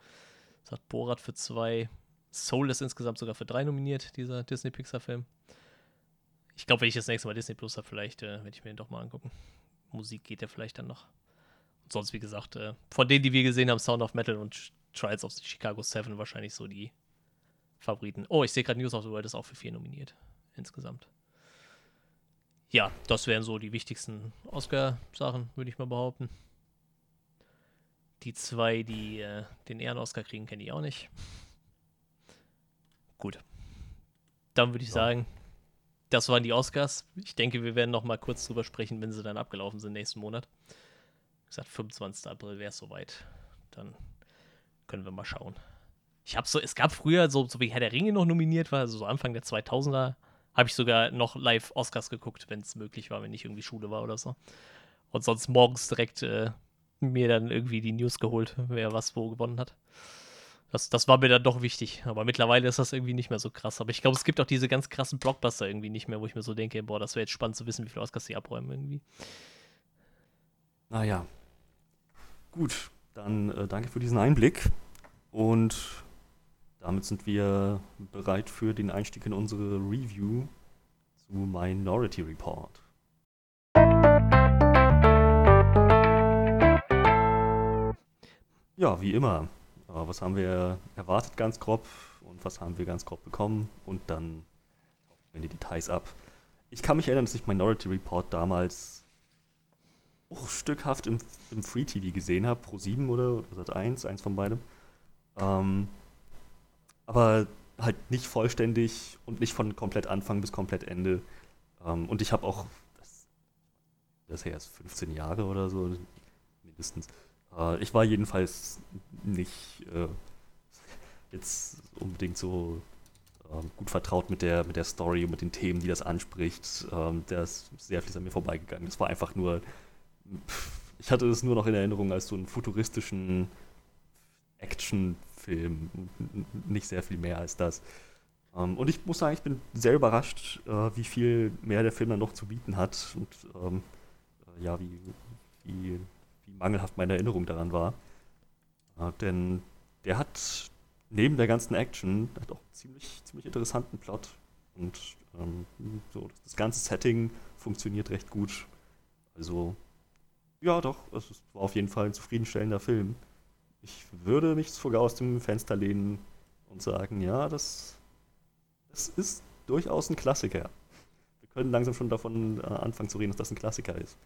es hat Borat für zwei. Soul ist insgesamt sogar für drei nominiert, dieser Disney-Pixar-Film. Ich glaube, wenn ich das nächste Mal Disney Plus habe, vielleicht äh, werde ich mir den doch mal angucken. Musik geht ja vielleicht dann noch. Und sonst, wie gesagt, äh, von denen, die wir gesehen haben, Sound of Metal und Trials of the Chicago 7 wahrscheinlich so die Favoriten. Oh, ich sehe gerade News of the World ist auch für vier nominiert. Insgesamt. Ja, das wären so die wichtigsten Oscar-Sachen, würde ich mal behaupten. Die zwei, die äh, den Ehren-Oscar kriegen, kenne ich auch nicht. Gut. Dann würde ich ja. sagen, das waren die Oscars. Ich denke, wir werden noch mal kurz drüber sprechen, wenn sie dann abgelaufen sind nächsten Monat. Wie gesagt, 25. April wäre es soweit. Dann können wir mal schauen. Ich habe so, es gab früher, so, so wie Herr der Ringe noch nominiert war, also so Anfang der 2000er, habe ich sogar noch live Oscars geguckt, wenn es möglich war, wenn ich irgendwie Schule war oder so. Und sonst morgens direkt äh, mir dann irgendwie die News geholt, wer was wo gewonnen hat. Das, das war mir dann doch wichtig. Aber mittlerweile ist das irgendwie nicht mehr so krass. Aber ich glaube, es gibt auch diese ganz krassen Blockbuster irgendwie nicht mehr, wo ich mir so denke, boah, das wäre jetzt spannend zu wissen, wie viele Oscars sie abräumen irgendwie. Naja. Gut, dann äh, danke für diesen Einblick. Und damit sind wir bereit für den Einstieg in unsere Review zu Minority Report. Ja, wie immer. Was haben wir erwartet ganz grob und was haben wir ganz grob bekommen und dann in die Details ab. Ich kann mich erinnern, dass ich Minority Report damals bruchstückhaft im, im Free TV gesehen habe, Pro 7 oder Sat 1, eins von beidem. Ähm, aber halt nicht vollständig und nicht von komplett Anfang bis komplett Ende. Ähm, und ich habe auch, das, das ist ja erst 15 Jahre oder so, mindestens. Äh, ich war jedenfalls nicht äh, jetzt unbedingt so ähm, gut vertraut mit der, mit der Story und mit den Themen, die das anspricht. Ähm, der ist sehr viel an mir vorbeigegangen. Es war einfach nur, ich hatte es nur noch in Erinnerung als so einen futuristischen Actionfilm. Nicht sehr viel mehr als das. Ähm, und ich muss sagen, ich bin sehr überrascht, äh, wie viel mehr der Film dann noch zu bieten hat. Und ähm, äh, ja, wie, wie, wie, mangelhaft meine Erinnerung daran war. Äh, denn der hat neben der ganzen Action hat auch ziemlich, ziemlich interessanten Plot. Und ähm, so, das ganze Setting funktioniert recht gut. Also, ja, doch, es war auf jeden Fall ein zufriedenstellender Film ich würde mich sogar aus dem Fenster lehnen und sagen, ja, das, das ist durchaus ein Klassiker. Wir können langsam schon davon äh, anfangen zu reden, dass das ein Klassiker ist.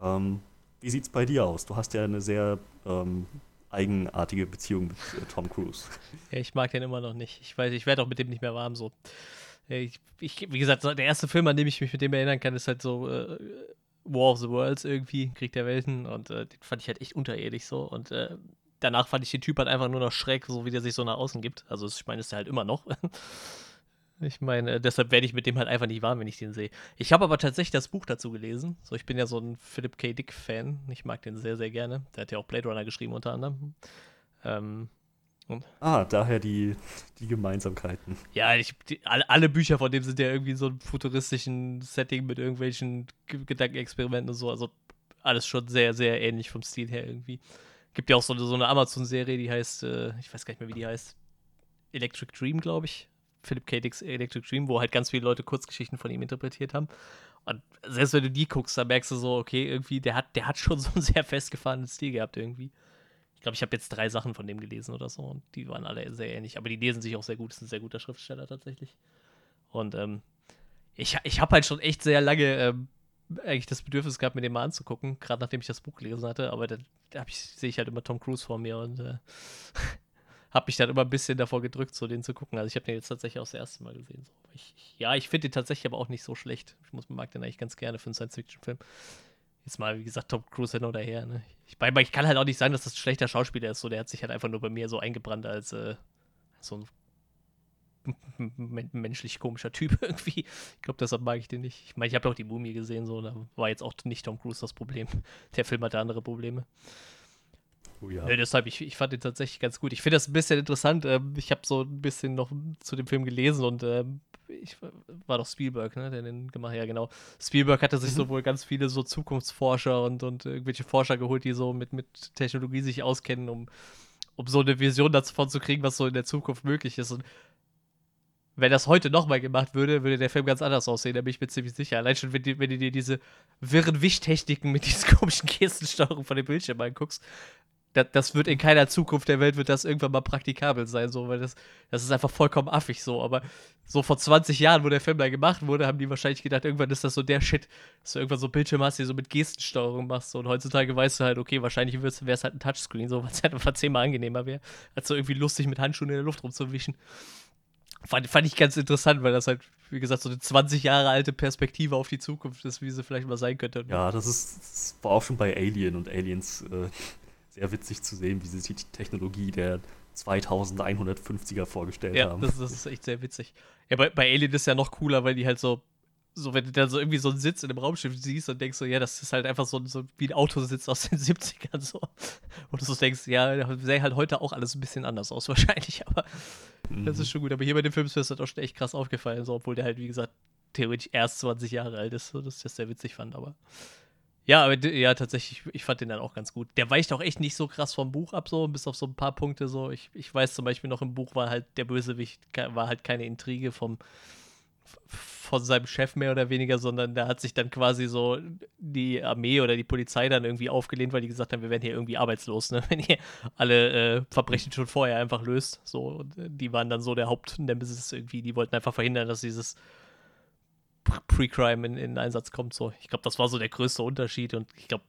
Ähm, wie sieht es bei dir aus? Du hast ja eine sehr ähm, eigenartige Beziehung mit äh, Tom Cruise. Ja, ich mag den immer noch nicht. Ich weiß, ich werde auch mit dem nicht mehr warm so. Ich, ich, wie gesagt, der erste Film, an dem ich mich mit dem erinnern kann, ist halt so äh, War of the Worlds irgendwie, Krieg der Welten. Und äh, den fand ich halt echt unterirdisch so. Und äh, danach fand ich den Typ halt einfach nur noch schräg, so wie der sich so nach außen gibt. Also ich meine, ist er halt immer noch. Ich meine, deshalb werde ich mit dem halt einfach nicht warm, wenn ich den sehe. Ich habe aber tatsächlich das Buch dazu gelesen. So, ich bin ja so ein Philip K. Dick-Fan. Ich mag den sehr, sehr gerne. Der hat ja auch Blade Runner geschrieben unter anderem. Ähm, ah, daher die, die Gemeinsamkeiten. Ja, ich, die, alle, alle, Bücher von dem sind ja irgendwie so ein futuristischen Setting mit irgendwelchen Gedankenexperimenten und so. Also alles schon sehr, sehr ähnlich vom Stil her irgendwie. Gibt ja auch so, so eine Amazon-Serie, die heißt, äh, ich weiß gar nicht mehr, wie die heißt. Electric Dream, glaube ich. Philip K. Dick's Electric Dream, wo halt ganz viele Leute Kurzgeschichten von ihm interpretiert haben. Und selbst wenn du die guckst, dann merkst du so, okay, irgendwie, der hat, der hat schon so einen sehr festgefahrenen Stil gehabt irgendwie. Ich glaube, ich habe jetzt drei Sachen von dem gelesen oder so und die waren alle sehr ähnlich. Aber die lesen sich auch sehr gut. Ist ein sehr guter Schriftsteller tatsächlich. Und ähm, ich, ich habe halt schon echt sehr lange ähm, eigentlich das Bedürfnis gehabt, mir den mal anzugucken, gerade nachdem ich das Buch gelesen hatte, aber da, da sehe ich halt immer Tom Cruise vor mir und äh, habe mich dann immer ein bisschen davor gedrückt, so den zu gucken. Also ich habe den jetzt tatsächlich auch das erste Mal gesehen. So. Ich, ja, ich finde den tatsächlich aber auch nicht so schlecht. Ich muss, mag den eigentlich ganz gerne für einen Science-Fiction-Film. Jetzt mal, wie gesagt, Tom Cruise hin oder her. Ne? Ich, ich kann halt auch nicht sagen, dass das ein schlechter Schauspieler ist. So, der hat sich halt einfach nur bei mir so eingebrannt als äh, so ein menschlich komischer Typ irgendwie. Ich glaube, deshalb mag ich den nicht. Ich meine, ich habe auch die Mumie gesehen, so, da war jetzt auch nicht Tom Cruise das Problem. Der Film hatte andere Probleme. Oh ja. ja deshalb, ich, ich fand den tatsächlich ganz gut. Ich finde das ein bisschen interessant. Ähm, ich habe so ein bisschen noch zu dem Film gelesen und ähm, ich war doch Spielberg, ne, der den gemacht hat. Ja, genau. Spielberg hatte sich mhm. so wohl ganz viele so Zukunftsforscher und, und irgendwelche Forscher geholt, die so mit, mit Technologie sich auskennen, um, um so eine Vision davon zu kriegen, was so in der Zukunft möglich ist. Und wenn das heute nochmal gemacht würde, würde der Film ganz anders aussehen, da bin ich mir ziemlich sicher. Allein schon, wenn, die, wenn du dir diese wirren Wischtechniken mit diesen komischen Gestensteuerungen von dem Bildschirm anguckst, das, das, wird in keiner Zukunft der Welt wird das irgendwann mal praktikabel sein, so, weil das, das ist einfach vollkommen affig so. Aber so vor 20 Jahren, wo der Film da gemacht wurde, haben die wahrscheinlich gedacht, irgendwann ist das so der Shit, dass du irgendwann so Bildschirm hast, die so mit Gestensteuerung machst. So. Und heutzutage weißt du halt, okay, wahrscheinlich wäre es halt ein Touchscreen, so, es halt einfach zehnmal angenehmer wäre, als so irgendwie lustig mit Handschuhen in der Luft rumzuwischen. Fand, fand ich ganz interessant, weil das halt, wie gesagt, so eine 20 Jahre alte Perspektive auf die Zukunft ist, wie sie vielleicht mal sein könnte. Ja, das ist das war auch schon bei Alien und Aliens äh, sehr witzig zu sehen, wie sie sich die Technologie der 2150er vorgestellt ja, haben. Ja, das, das, ist echt sehr witzig. Ja, bei, bei Alien ist ja noch cooler, weil die halt so so, wenn du dann so irgendwie so einen Sitz in einem Raumschiff siehst und denkst so, ja, das ist halt einfach so, so wie ein Autositz aus den 70ern so. Und du so denkst, ja, sähe halt heute auch alles ein bisschen anders aus wahrscheinlich, aber mhm. das ist schon gut. Aber hier bei dem Film ist mir das halt auch schon echt krass aufgefallen, so, obwohl der halt, wie gesagt, theoretisch erst 20 Jahre alt ist, so, dass ich das sehr witzig fand, aber ja, aber ja, tatsächlich, ich fand den dann auch ganz gut. Der weicht auch echt nicht so krass vom Buch ab, so, bis auf so ein paar Punkte so. Ich, ich weiß zum Beispiel noch, im Buch war halt der Bösewicht, war halt keine Intrige vom, von seinem Chef mehr oder weniger, sondern da hat sich dann quasi so die Armee oder die Polizei dann irgendwie aufgelehnt, weil die gesagt haben, wir werden hier irgendwie arbeitslos, ne? wenn ihr alle äh, Verbrechen schon vorher einfach löst. So, äh, die waren dann so der Hauptnemesis irgendwie, die wollten einfach verhindern, dass dieses Pre-Crime in, in Einsatz kommt. So. Ich glaube, das war so der größte Unterschied und ich glaube,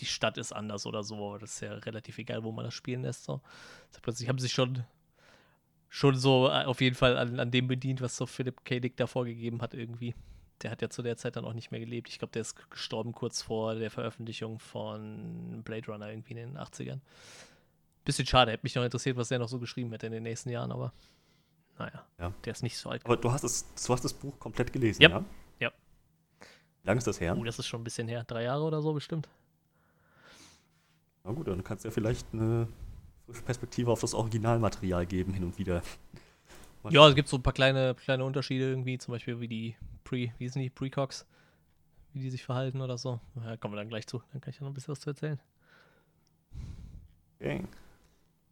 die Stadt ist anders oder so, aber das ist ja relativ egal, wo man das spielen lässt. So. Also plötzlich haben sie sich schon schon so äh, auf jeden Fall an, an dem bedient, was so Philip K. Dick da vorgegeben hat irgendwie. Der hat ja zu der Zeit dann auch nicht mehr gelebt. Ich glaube, der ist gestorben kurz vor der Veröffentlichung von Blade Runner irgendwie in den 80ern. Bisschen schade, hätte mich noch interessiert, was der noch so geschrieben hätte in den nächsten Jahren, aber naja, ja. der ist nicht so alt. Aber du hast, es, du hast das Buch komplett gelesen, yep. ja? Ja. Wie lange ist das her? Oh, das ist schon ein bisschen her. Drei Jahre oder so bestimmt. Na gut, dann kannst du ja vielleicht eine Perspektive auf das Originalmaterial geben, hin und wieder. Mal ja, es gibt so ein paar kleine, kleine Unterschiede irgendwie, zum Beispiel wie die Pre, wie sind die Precox, wie die sich verhalten oder so. Ja, kommen wir dann gleich zu, dann kann ich ja noch ein bisschen was zu erzählen. Okay.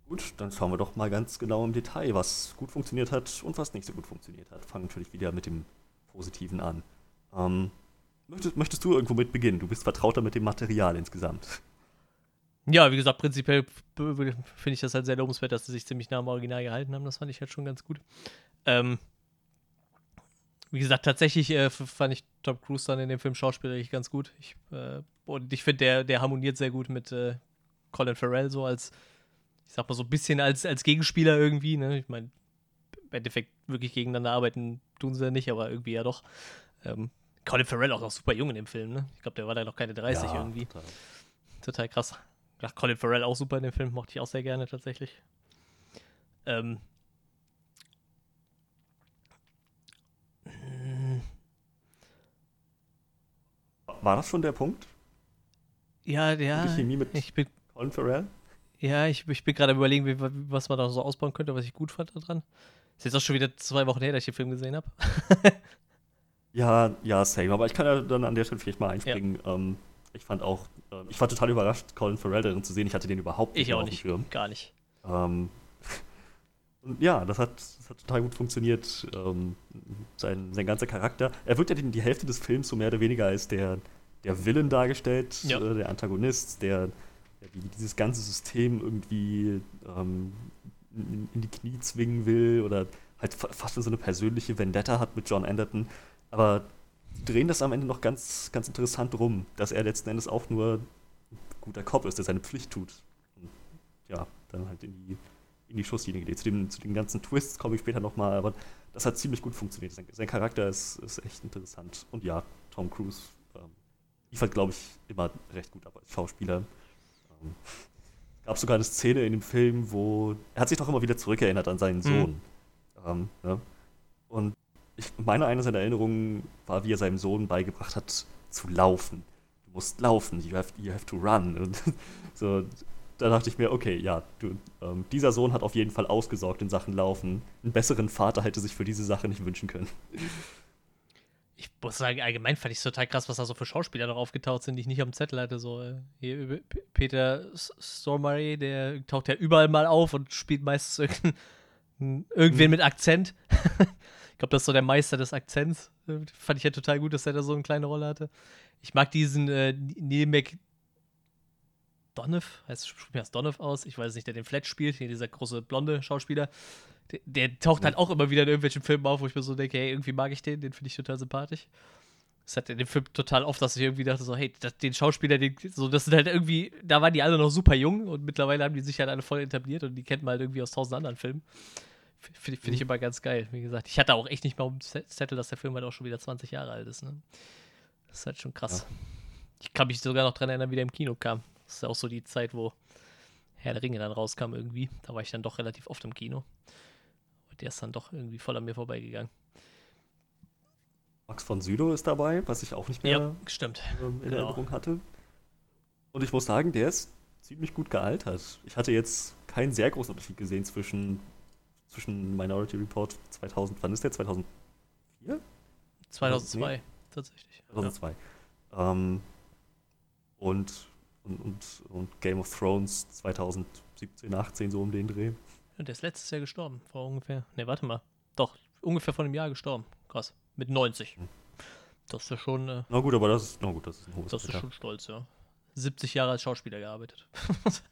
Gut, dann schauen wir doch mal ganz genau im Detail, was gut funktioniert hat und was nicht so gut funktioniert hat. Fangen natürlich wieder mit dem Positiven an. Ähm, möchtest, möchtest du irgendwo mit beginnen? Du bist vertrauter mit dem Material insgesamt. Ja, wie gesagt, prinzipiell finde ich das halt sehr lobenswert, dass sie sich ziemlich nah am Original gehalten haben. Das fand ich halt schon ganz gut. Ähm, wie gesagt, tatsächlich äh, fand ich Tom Cruise dann in dem Film schauspielerisch ganz gut. Ich, äh, und ich finde, der, der harmoniert sehr gut mit äh, Colin Farrell, so als, ich sag mal, so ein bisschen als, als Gegenspieler irgendwie. Ne? Ich meine, im Endeffekt wirklich gegeneinander arbeiten tun sie ja nicht, aber irgendwie ja doch. Ähm, Colin Farrell auch noch super jung in dem Film, ne? Ich glaube, der war da noch keine 30 ja, irgendwie. Total. total krass. Ach, Colin Farrell auch super in dem Film, mochte ich auch sehr gerne tatsächlich. Ähm. War das schon der Punkt? Ja, ja. Die Chemie mit ich bin, Colin Farrell? Ja, ich, ich bin gerade überlegen, wie, was man da so ausbauen könnte, was ich gut fand daran. Ist jetzt auch schon wieder zwei Wochen her, dass ich den Film gesehen habe. ja, ja, same. Aber ich kann ja dann an der Stelle vielleicht mal einspringen. Ja. Ähm, ich fand auch, äh, ich war total überrascht, Colin Farrell darin zu sehen. Ich hatte den überhaupt nicht ich auch nicht, Schirm. Gar nicht. Ähm, und ja, das hat, das hat total gut funktioniert. Ähm, sein, sein ganzer Charakter. Er wird ja die, die Hälfte des Films so mehr oder weniger als der, der Villain dargestellt, ja. äh, der Antagonist, der, der dieses ganze System irgendwie ähm, in, in, die Knie zwingen will oder halt fast so eine persönliche Vendetta hat mit John Anderton. Aber drehen das am Ende noch ganz, ganz interessant rum, dass er letzten Endes auch nur ein guter Kopf ist, der seine Pflicht tut. Und ja, dann halt in die in die Schusslinie gelegt. Zu, dem, zu den ganzen Twists komme ich später nochmal, aber das hat ziemlich gut funktioniert. Sein, sein Charakter ist, ist, echt interessant. Und ja, Tom Cruise ähm, liefert, glaube ich, immer recht gut ab als Schauspieler. Ähm, es gab sogar eine Szene in dem Film, wo er hat sich doch immer wieder zurückerinnert an seinen mhm. Sohn. Mhm. Ähm, ne? Und ich, meine eine seiner Erinnerungen war, wie er seinem Sohn beigebracht hat, zu laufen. Du musst laufen, you have, you have to run. Und so, da dachte ich mir, okay, ja, du, ähm, dieser Sohn hat auf jeden Fall ausgesorgt in Sachen Laufen. Einen besseren Vater hätte sich für diese Sache nicht wünschen können. Ich muss sagen, allgemein fand ich es total krass, was da so für Schauspieler noch aufgetaucht sind, die ich nicht am Zettel hatte. So, äh, hier, Peter Stormare, der taucht ja überall mal auf und spielt meistens irgendeinen, irgendwen mhm. mit Akzent. ich glaube, das ist so der Meister des Akzents. Fand ich ja total gut, dass er da so eine kleine Rolle hatte. Ich mag diesen äh, Neil Mc Donoff, heißt spricht das Donoff aus, ich weiß nicht, der den Fletch spielt, hier dieser große blonde Schauspieler. Der, der taucht halt auch immer wieder in irgendwelchen Filmen auf, wo ich mir so denke, hey, irgendwie mag ich den, den finde ich total sympathisch. Das hat in dem Film total oft, dass ich irgendwie dachte, so, hey, das, den Schauspieler, den, so, das sind halt irgendwie, da waren die alle noch super jung und mittlerweile haben die sich halt alle voll etabliert und die kennt man halt irgendwie aus tausend anderen Filmen. Finde find ich mhm. immer ganz geil. Wie gesagt, ich hatte auch echt nicht mal um Zettel, dass der Film halt auch schon wieder 20 Jahre alt ist. Ne? Das ist halt schon krass. Ja. Ich kann mich sogar noch dran erinnern, wie der im Kino kam. Das ist auch so die Zeit, wo Herr der Ringe dann rauskam irgendwie. Da war ich dann doch relativ oft im Kino. Der ist dann doch irgendwie voll an mir vorbeigegangen. Max von Südow ist dabei, was ich auch nicht mehr ja, stimmt. Ähm, in genau. Erinnerung hatte. Und ich muss sagen, der ist ziemlich gut gealtert. Ich hatte jetzt keinen sehr großen Unterschied gesehen zwischen, zwischen Minority Report 2000, wann ist der? 2004? 2002, nee. tatsächlich. 2002. Ja. Ähm, und und, und, und Game of Thrones 2017, 18 so um den Dreh. Und der ist letztes Jahr gestorben, vor ungefähr. Ne, warte mal. Doch, ungefähr vor einem Jahr gestorben. Krass. Mit 90. Hm. Das ist ja schon. Äh, na gut, aber das ist, na gut, das ist ein hohes Das Alter. ist schon stolz, ja. 70 Jahre als Schauspieler gearbeitet.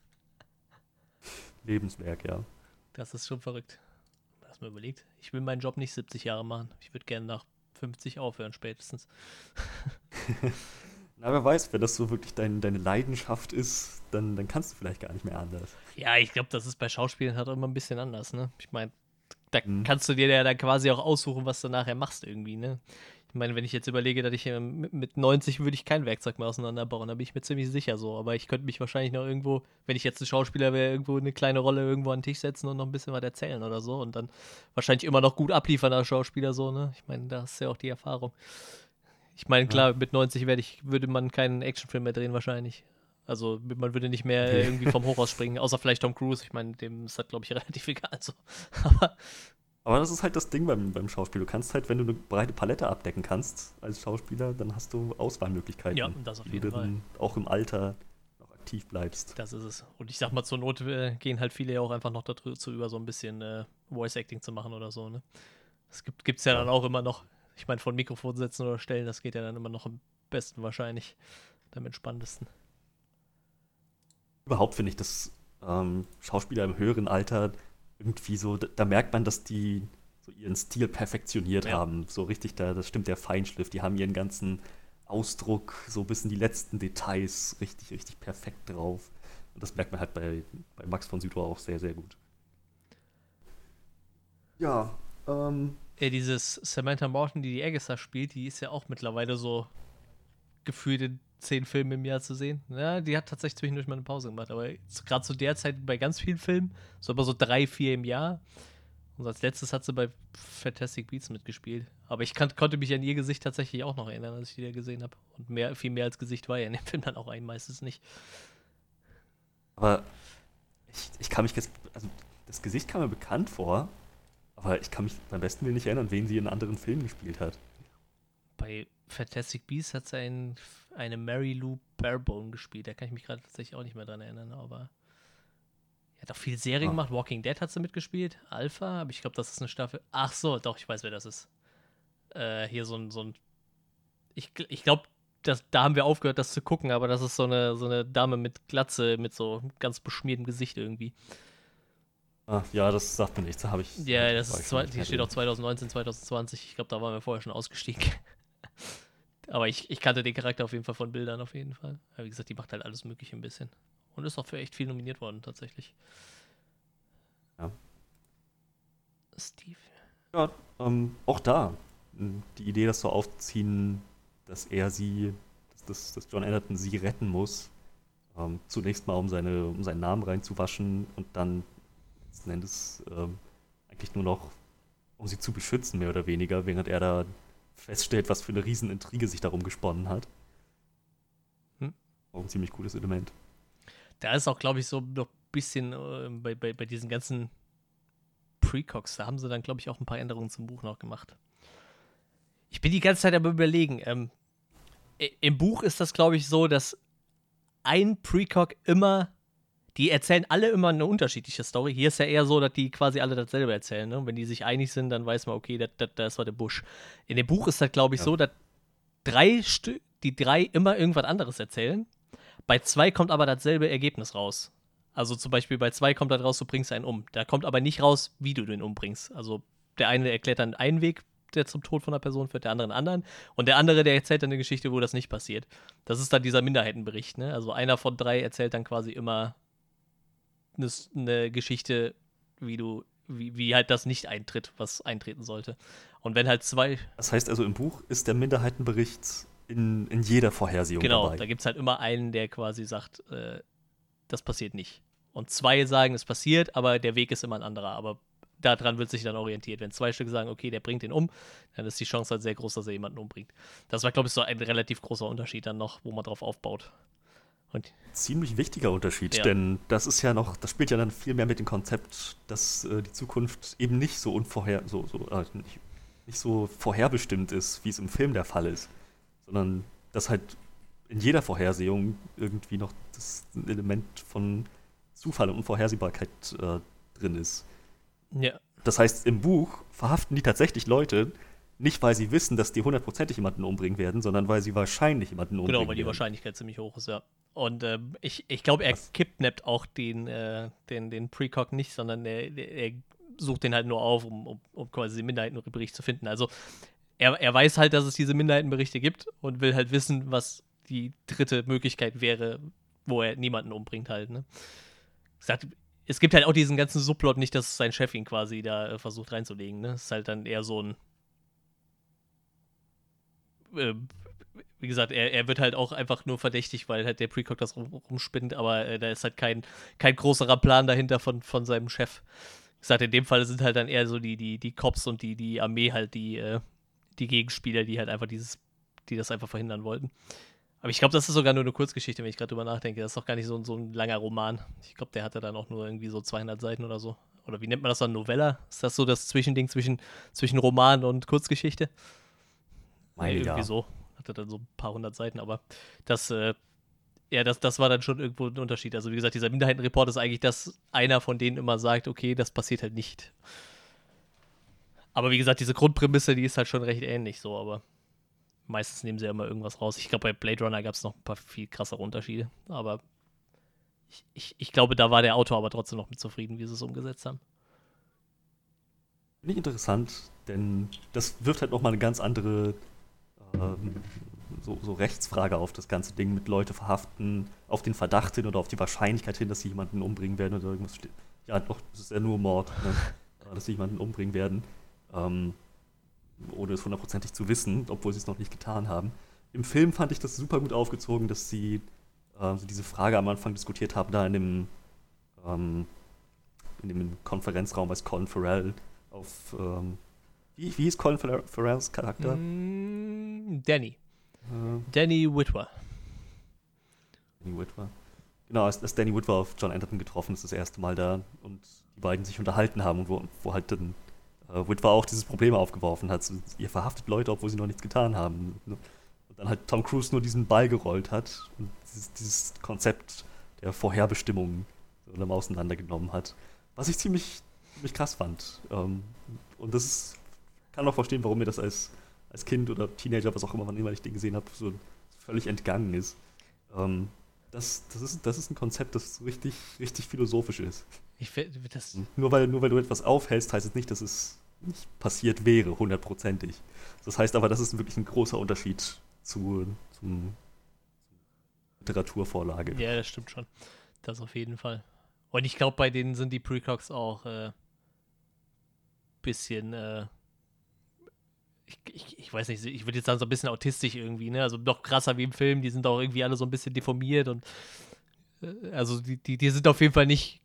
Lebenswerk, ja. Das ist schon verrückt. Hast mir überlegt, ich will meinen Job nicht 70 Jahre machen. Ich würde gerne nach 50 aufhören, spätestens. Na, wer weiß, wenn das so wirklich dein, deine Leidenschaft ist, dann, dann kannst du vielleicht gar nicht mehr anders. Ja, ich glaube, das ist bei Schauspielern halt immer ein bisschen anders, ne? Ich meine, da mhm. kannst du dir ja dann quasi auch aussuchen, was du nachher machst irgendwie, ne? Ich meine, wenn ich jetzt überlege, dass ich mit 90 würde ich kein Werkzeug mehr auseinanderbauen, da bin ich mir ziemlich sicher so. Aber ich könnte mich wahrscheinlich noch irgendwo, wenn ich jetzt ein Schauspieler wäre, irgendwo eine kleine Rolle irgendwo an den Tisch setzen und noch ein bisschen was erzählen oder so und dann wahrscheinlich immer noch gut abliefern als Schauspieler so, ne? Ich meine, da ist ja auch die Erfahrung. Ich meine, klar, ja. mit 90 ich, würde man keinen Actionfilm mehr drehen wahrscheinlich. Also man würde nicht mehr irgendwie vom Hochhaus springen, außer vielleicht Tom Cruise. Ich meine, dem ist das, glaube ich, relativ egal. So. Aber, Aber das ist halt das Ding beim, beim Schauspiel. Du kannst halt, wenn du eine breite Palette abdecken kannst als Schauspieler, dann hast du Auswahlmöglichkeiten. Ja, das auf jeden Fall. auch im Alter noch aktiv bleibst. Das ist es. Und ich sag mal, zur Not äh, gehen halt viele ja auch einfach noch dazu über, so ein bisschen äh, Voice Acting zu machen oder so. Ne? Das gibt es ja, ja dann auch immer noch ich meine, von Mikrofon setzen oder stellen, das geht ja dann immer noch am besten wahrscheinlich, am entspanntesten. Überhaupt finde ich, dass ähm, Schauspieler im höheren Alter irgendwie so, da, da, merkt man, dass die so ihren Stil perfektioniert ja. haben. So richtig, da das stimmt der Feinschliff. Die haben ihren ganzen Ausdruck so bis in die letzten Details richtig, richtig perfekt drauf. Und das merkt man halt bei, bei Max von Südow auch sehr, sehr gut. Ja, ähm, äh, dieses Samantha Morton, die die Agatha spielt, die ist ja auch mittlerweile so gefühlt in zehn Filmen im Jahr zu sehen. Ja, die hat tatsächlich zwischendurch mal eine Pause gemacht, aber gerade zu der Zeit bei ganz vielen Filmen, so aber so drei, vier im Jahr. Und als letztes hat sie bei Fantastic Beats mitgespielt. Aber ich kann, konnte mich an ihr Gesicht tatsächlich auch noch erinnern, als ich die da gesehen habe. Und mehr, viel mehr als Gesicht war ja in dem Film dann auch ein, meistens nicht. Aber ich, ich kann mich jetzt, also das Gesicht kam mir bekannt vor, aber ich kann mich beim besten Willen nicht erinnern, wen sie in anderen Filmen gespielt hat. Bei Fantastic Beasts hat sie ein, eine Mary Lou Barebone gespielt. Da kann ich mich gerade tatsächlich auch nicht mehr dran erinnern, aber. Er hat auch viel Serien ah. gemacht. Walking Dead hat sie mitgespielt. Alpha, aber ich glaube, das ist eine Staffel. Ach so, doch, ich weiß, wer das ist. Äh, hier so ein. So ein ich ich glaube, da haben wir aufgehört, das zu gucken, aber das ist so eine, so eine Dame mit Glatze, mit so ganz beschmiertem Gesicht irgendwie. Ah, ja, das sagt mir nichts. Da habe ich. Ja, das ist zwei, hier steht auch 2019, 2020. Ich glaube, da waren wir vorher schon ausgestiegen. Aber ich, ich kannte den Charakter auf jeden Fall von Bildern auf jeden Fall. Aber wie gesagt, die macht halt alles Mögliche ein bisschen. Und ist auch für echt viel nominiert worden, tatsächlich. Ja. Steve. Ja, ähm, auch da. Die Idee, das so aufzuziehen, dass er sie, dass, dass John Anderton sie retten muss. Ähm, zunächst mal, um, seine, um seinen Namen reinzuwaschen und dann letzten Endes ähm, eigentlich nur noch, um sie zu beschützen, mehr oder weniger, während er da feststellt, was für eine Riesenintrige sich darum gesponnen hat. Hm. Auch ein ziemlich cooles Element. Da ist auch, glaube ich, so noch ein bisschen äh, bei, bei, bei diesen ganzen Precox, da haben sie dann, glaube ich, auch ein paar Änderungen zum Buch noch gemacht. Ich bin die ganze Zeit aber überlegen. Ähm, Im Buch ist das, glaube ich, so, dass ein Precock immer, die erzählen alle immer eine unterschiedliche Story. Hier ist ja eher so, dass die quasi alle dasselbe erzählen. Ne? Und wenn die sich einig sind, dann weiß man, okay, das, das, das war der Busch. In dem Buch ist das, glaube ich, ja. so, dass drei Stück, die drei immer irgendwas anderes erzählen. Bei zwei kommt aber dasselbe Ergebnis raus. Also zum Beispiel bei zwei kommt dann raus, du bringst einen um. Da kommt aber nicht raus, wie du den umbringst. Also der eine erklärt dann einen Weg, der zum Tod von einer Person führt, der andere einen anderen. Und der andere, der erzählt dann eine Geschichte, wo das nicht passiert. Das ist dann dieser Minderheitenbericht. Ne? Also einer von drei erzählt dann quasi immer eine, eine Geschichte, wie du, wie, wie halt das nicht eintritt, was eintreten sollte. Und wenn halt zwei. Das heißt also, im Buch ist der Minderheitenbericht in, in jeder Vorhersehung genau, dabei. Da gibt es halt immer einen, der quasi sagt, äh, das passiert nicht. Und zwei sagen, es passiert, aber der Weg ist immer ein anderer. Aber daran wird sich dann orientiert. Wenn zwei Stück sagen, okay, der bringt ihn um, dann ist die Chance halt sehr groß, dass er jemanden umbringt. Das war, glaube ich, so ein relativ großer Unterschied dann noch, wo man drauf aufbaut. Und Ziemlich wichtiger Unterschied, ja. denn das ist ja noch, das spielt ja dann viel mehr mit dem Konzept, dass äh, die Zukunft eben nicht so unvorher, so, so äh, nicht, nicht so vorherbestimmt ist, wie es im Film der Fall ist sondern dass halt in jeder Vorhersehung irgendwie noch das Element von Zufall und Unvorhersehbarkeit äh, drin ist. Ja. Das heißt, im Buch verhaften die tatsächlich Leute, nicht weil sie wissen, dass die hundertprozentig jemanden umbringen werden, sondern weil sie wahrscheinlich jemanden umbringen werden. Genau, weil die Wahrscheinlichkeit ziemlich hoch ist, ja. Und äh, ich, ich glaube, er Was? kidnappt auch den, äh, den, den Precock nicht, sondern er, er sucht den halt nur auf, um, um, um quasi den Minderheitenbericht zu finden. Also er, er weiß halt, dass es diese Minderheitenberichte gibt und will halt wissen, was die dritte Möglichkeit wäre, wo er niemanden umbringt halt, ne? Sagt, es gibt halt auch diesen ganzen Subplot nicht, dass sein Chef ihn quasi da äh, versucht reinzulegen, ne? Es ist halt dann eher so ein äh, wie gesagt, er, er wird halt auch einfach nur verdächtig, weil halt der Precock das rum, rumspinnt, aber äh, da ist halt kein, kein größerer Plan dahinter von, von seinem Chef. Wie gesagt, in dem Fall sind halt dann eher so die, die, die Cops und die, die Armee halt, die äh, die Gegenspieler, die halt einfach dieses, die das einfach verhindern wollten. Aber ich glaube, das ist sogar nur eine Kurzgeschichte, wenn ich gerade drüber nachdenke. Das ist doch gar nicht so, so ein langer Roman. Ich glaube, der hatte dann auch nur irgendwie so 200 Seiten oder so. Oder wie nennt man das dann? Novella? Ist das so das Zwischending zwischen, zwischen Roman und Kurzgeschichte? Meine, ja, irgendwie ja. Hatte dann so ein paar hundert Seiten, aber das, äh, ja, das, das war dann schon irgendwo ein Unterschied. Also, wie gesagt, dieser Minderheitenreport ist eigentlich, dass einer von denen immer sagt, okay, das passiert halt nicht. Aber wie gesagt, diese Grundprämisse, die ist halt schon recht ähnlich so, aber meistens nehmen sie ja immer irgendwas raus. Ich glaube, bei Blade Runner gab es noch ein paar viel krassere Unterschiede, aber ich, ich, ich glaube, da war der Autor aber trotzdem noch mit zufrieden, wie sie es umgesetzt haben. Finde ich interessant, denn das wirft halt nochmal eine ganz andere so, so, Rechtsfrage auf das ganze Ding mit Leute verhaften, auf den Verdacht hin oder auf die Wahrscheinlichkeit hin, dass sie jemanden umbringen werden oder irgendwas. Ja, doch, das ist ja nur Mord, ne? dass sie jemanden umbringen werden ähm, ohne es hundertprozentig zu wissen, obwohl sie es noch nicht getan haben. Im Film fand ich das super gut aufgezogen, dass sie äh, diese Frage am Anfang diskutiert haben, da in dem, ähm, in dem Konferenzraum als Colin Farrell auf. Ähm, wie, wie hieß Colin Farrells Charakter? Mm, Danny. Äh, Danny Whitwer. Danny Whitwer. Genau, als, als Danny Whitwer auf John Anderton getroffen ist, das erste Mal da und die beiden sich unterhalten haben und wo, wo halt dann äh, Witwer auch dieses Problem aufgeworfen hat. So, ihr verhaftet Leute, obwohl sie noch nichts getan haben. Ne? Und dann halt Tom Cruise nur diesen Ball gerollt hat und dieses, dieses Konzept der Vorherbestimmung so dann auseinandergenommen hat. Was ich ziemlich, ziemlich krass fand. Ähm, und das ist, kann auch verstehen, warum mir das als, als Kind oder Teenager, was auch immer, wann immer ich den gesehen habe, so völlig entgangen ist. Ähm, das, das, ist, das ist ein Konzept, das richtig, richtig philosophisch ist. Ich das. Nur weil, nur weil du etwas aufhältst, heißt es nicht, dass es nicht passiert wäre, hundertprozentig. Das heißt aber, das ist wirklich ein großer Unterschied zu, zum Literaturvorlage. Ja, das stimmt schon. Das auf jeden Fall. Und ich glaube, bei denen sind die Precogs auch äh, bisschen, äh, ich, ich, ich, weiß nicht, ich würde jetzt sagen, so ein bisschen autistisch irgendwie, ne? Also noch krasser wie im Film, die sind auch irgendwie alle so ein bisschen deformiert und äh, also die, die, die sind auf jeden Fall nicht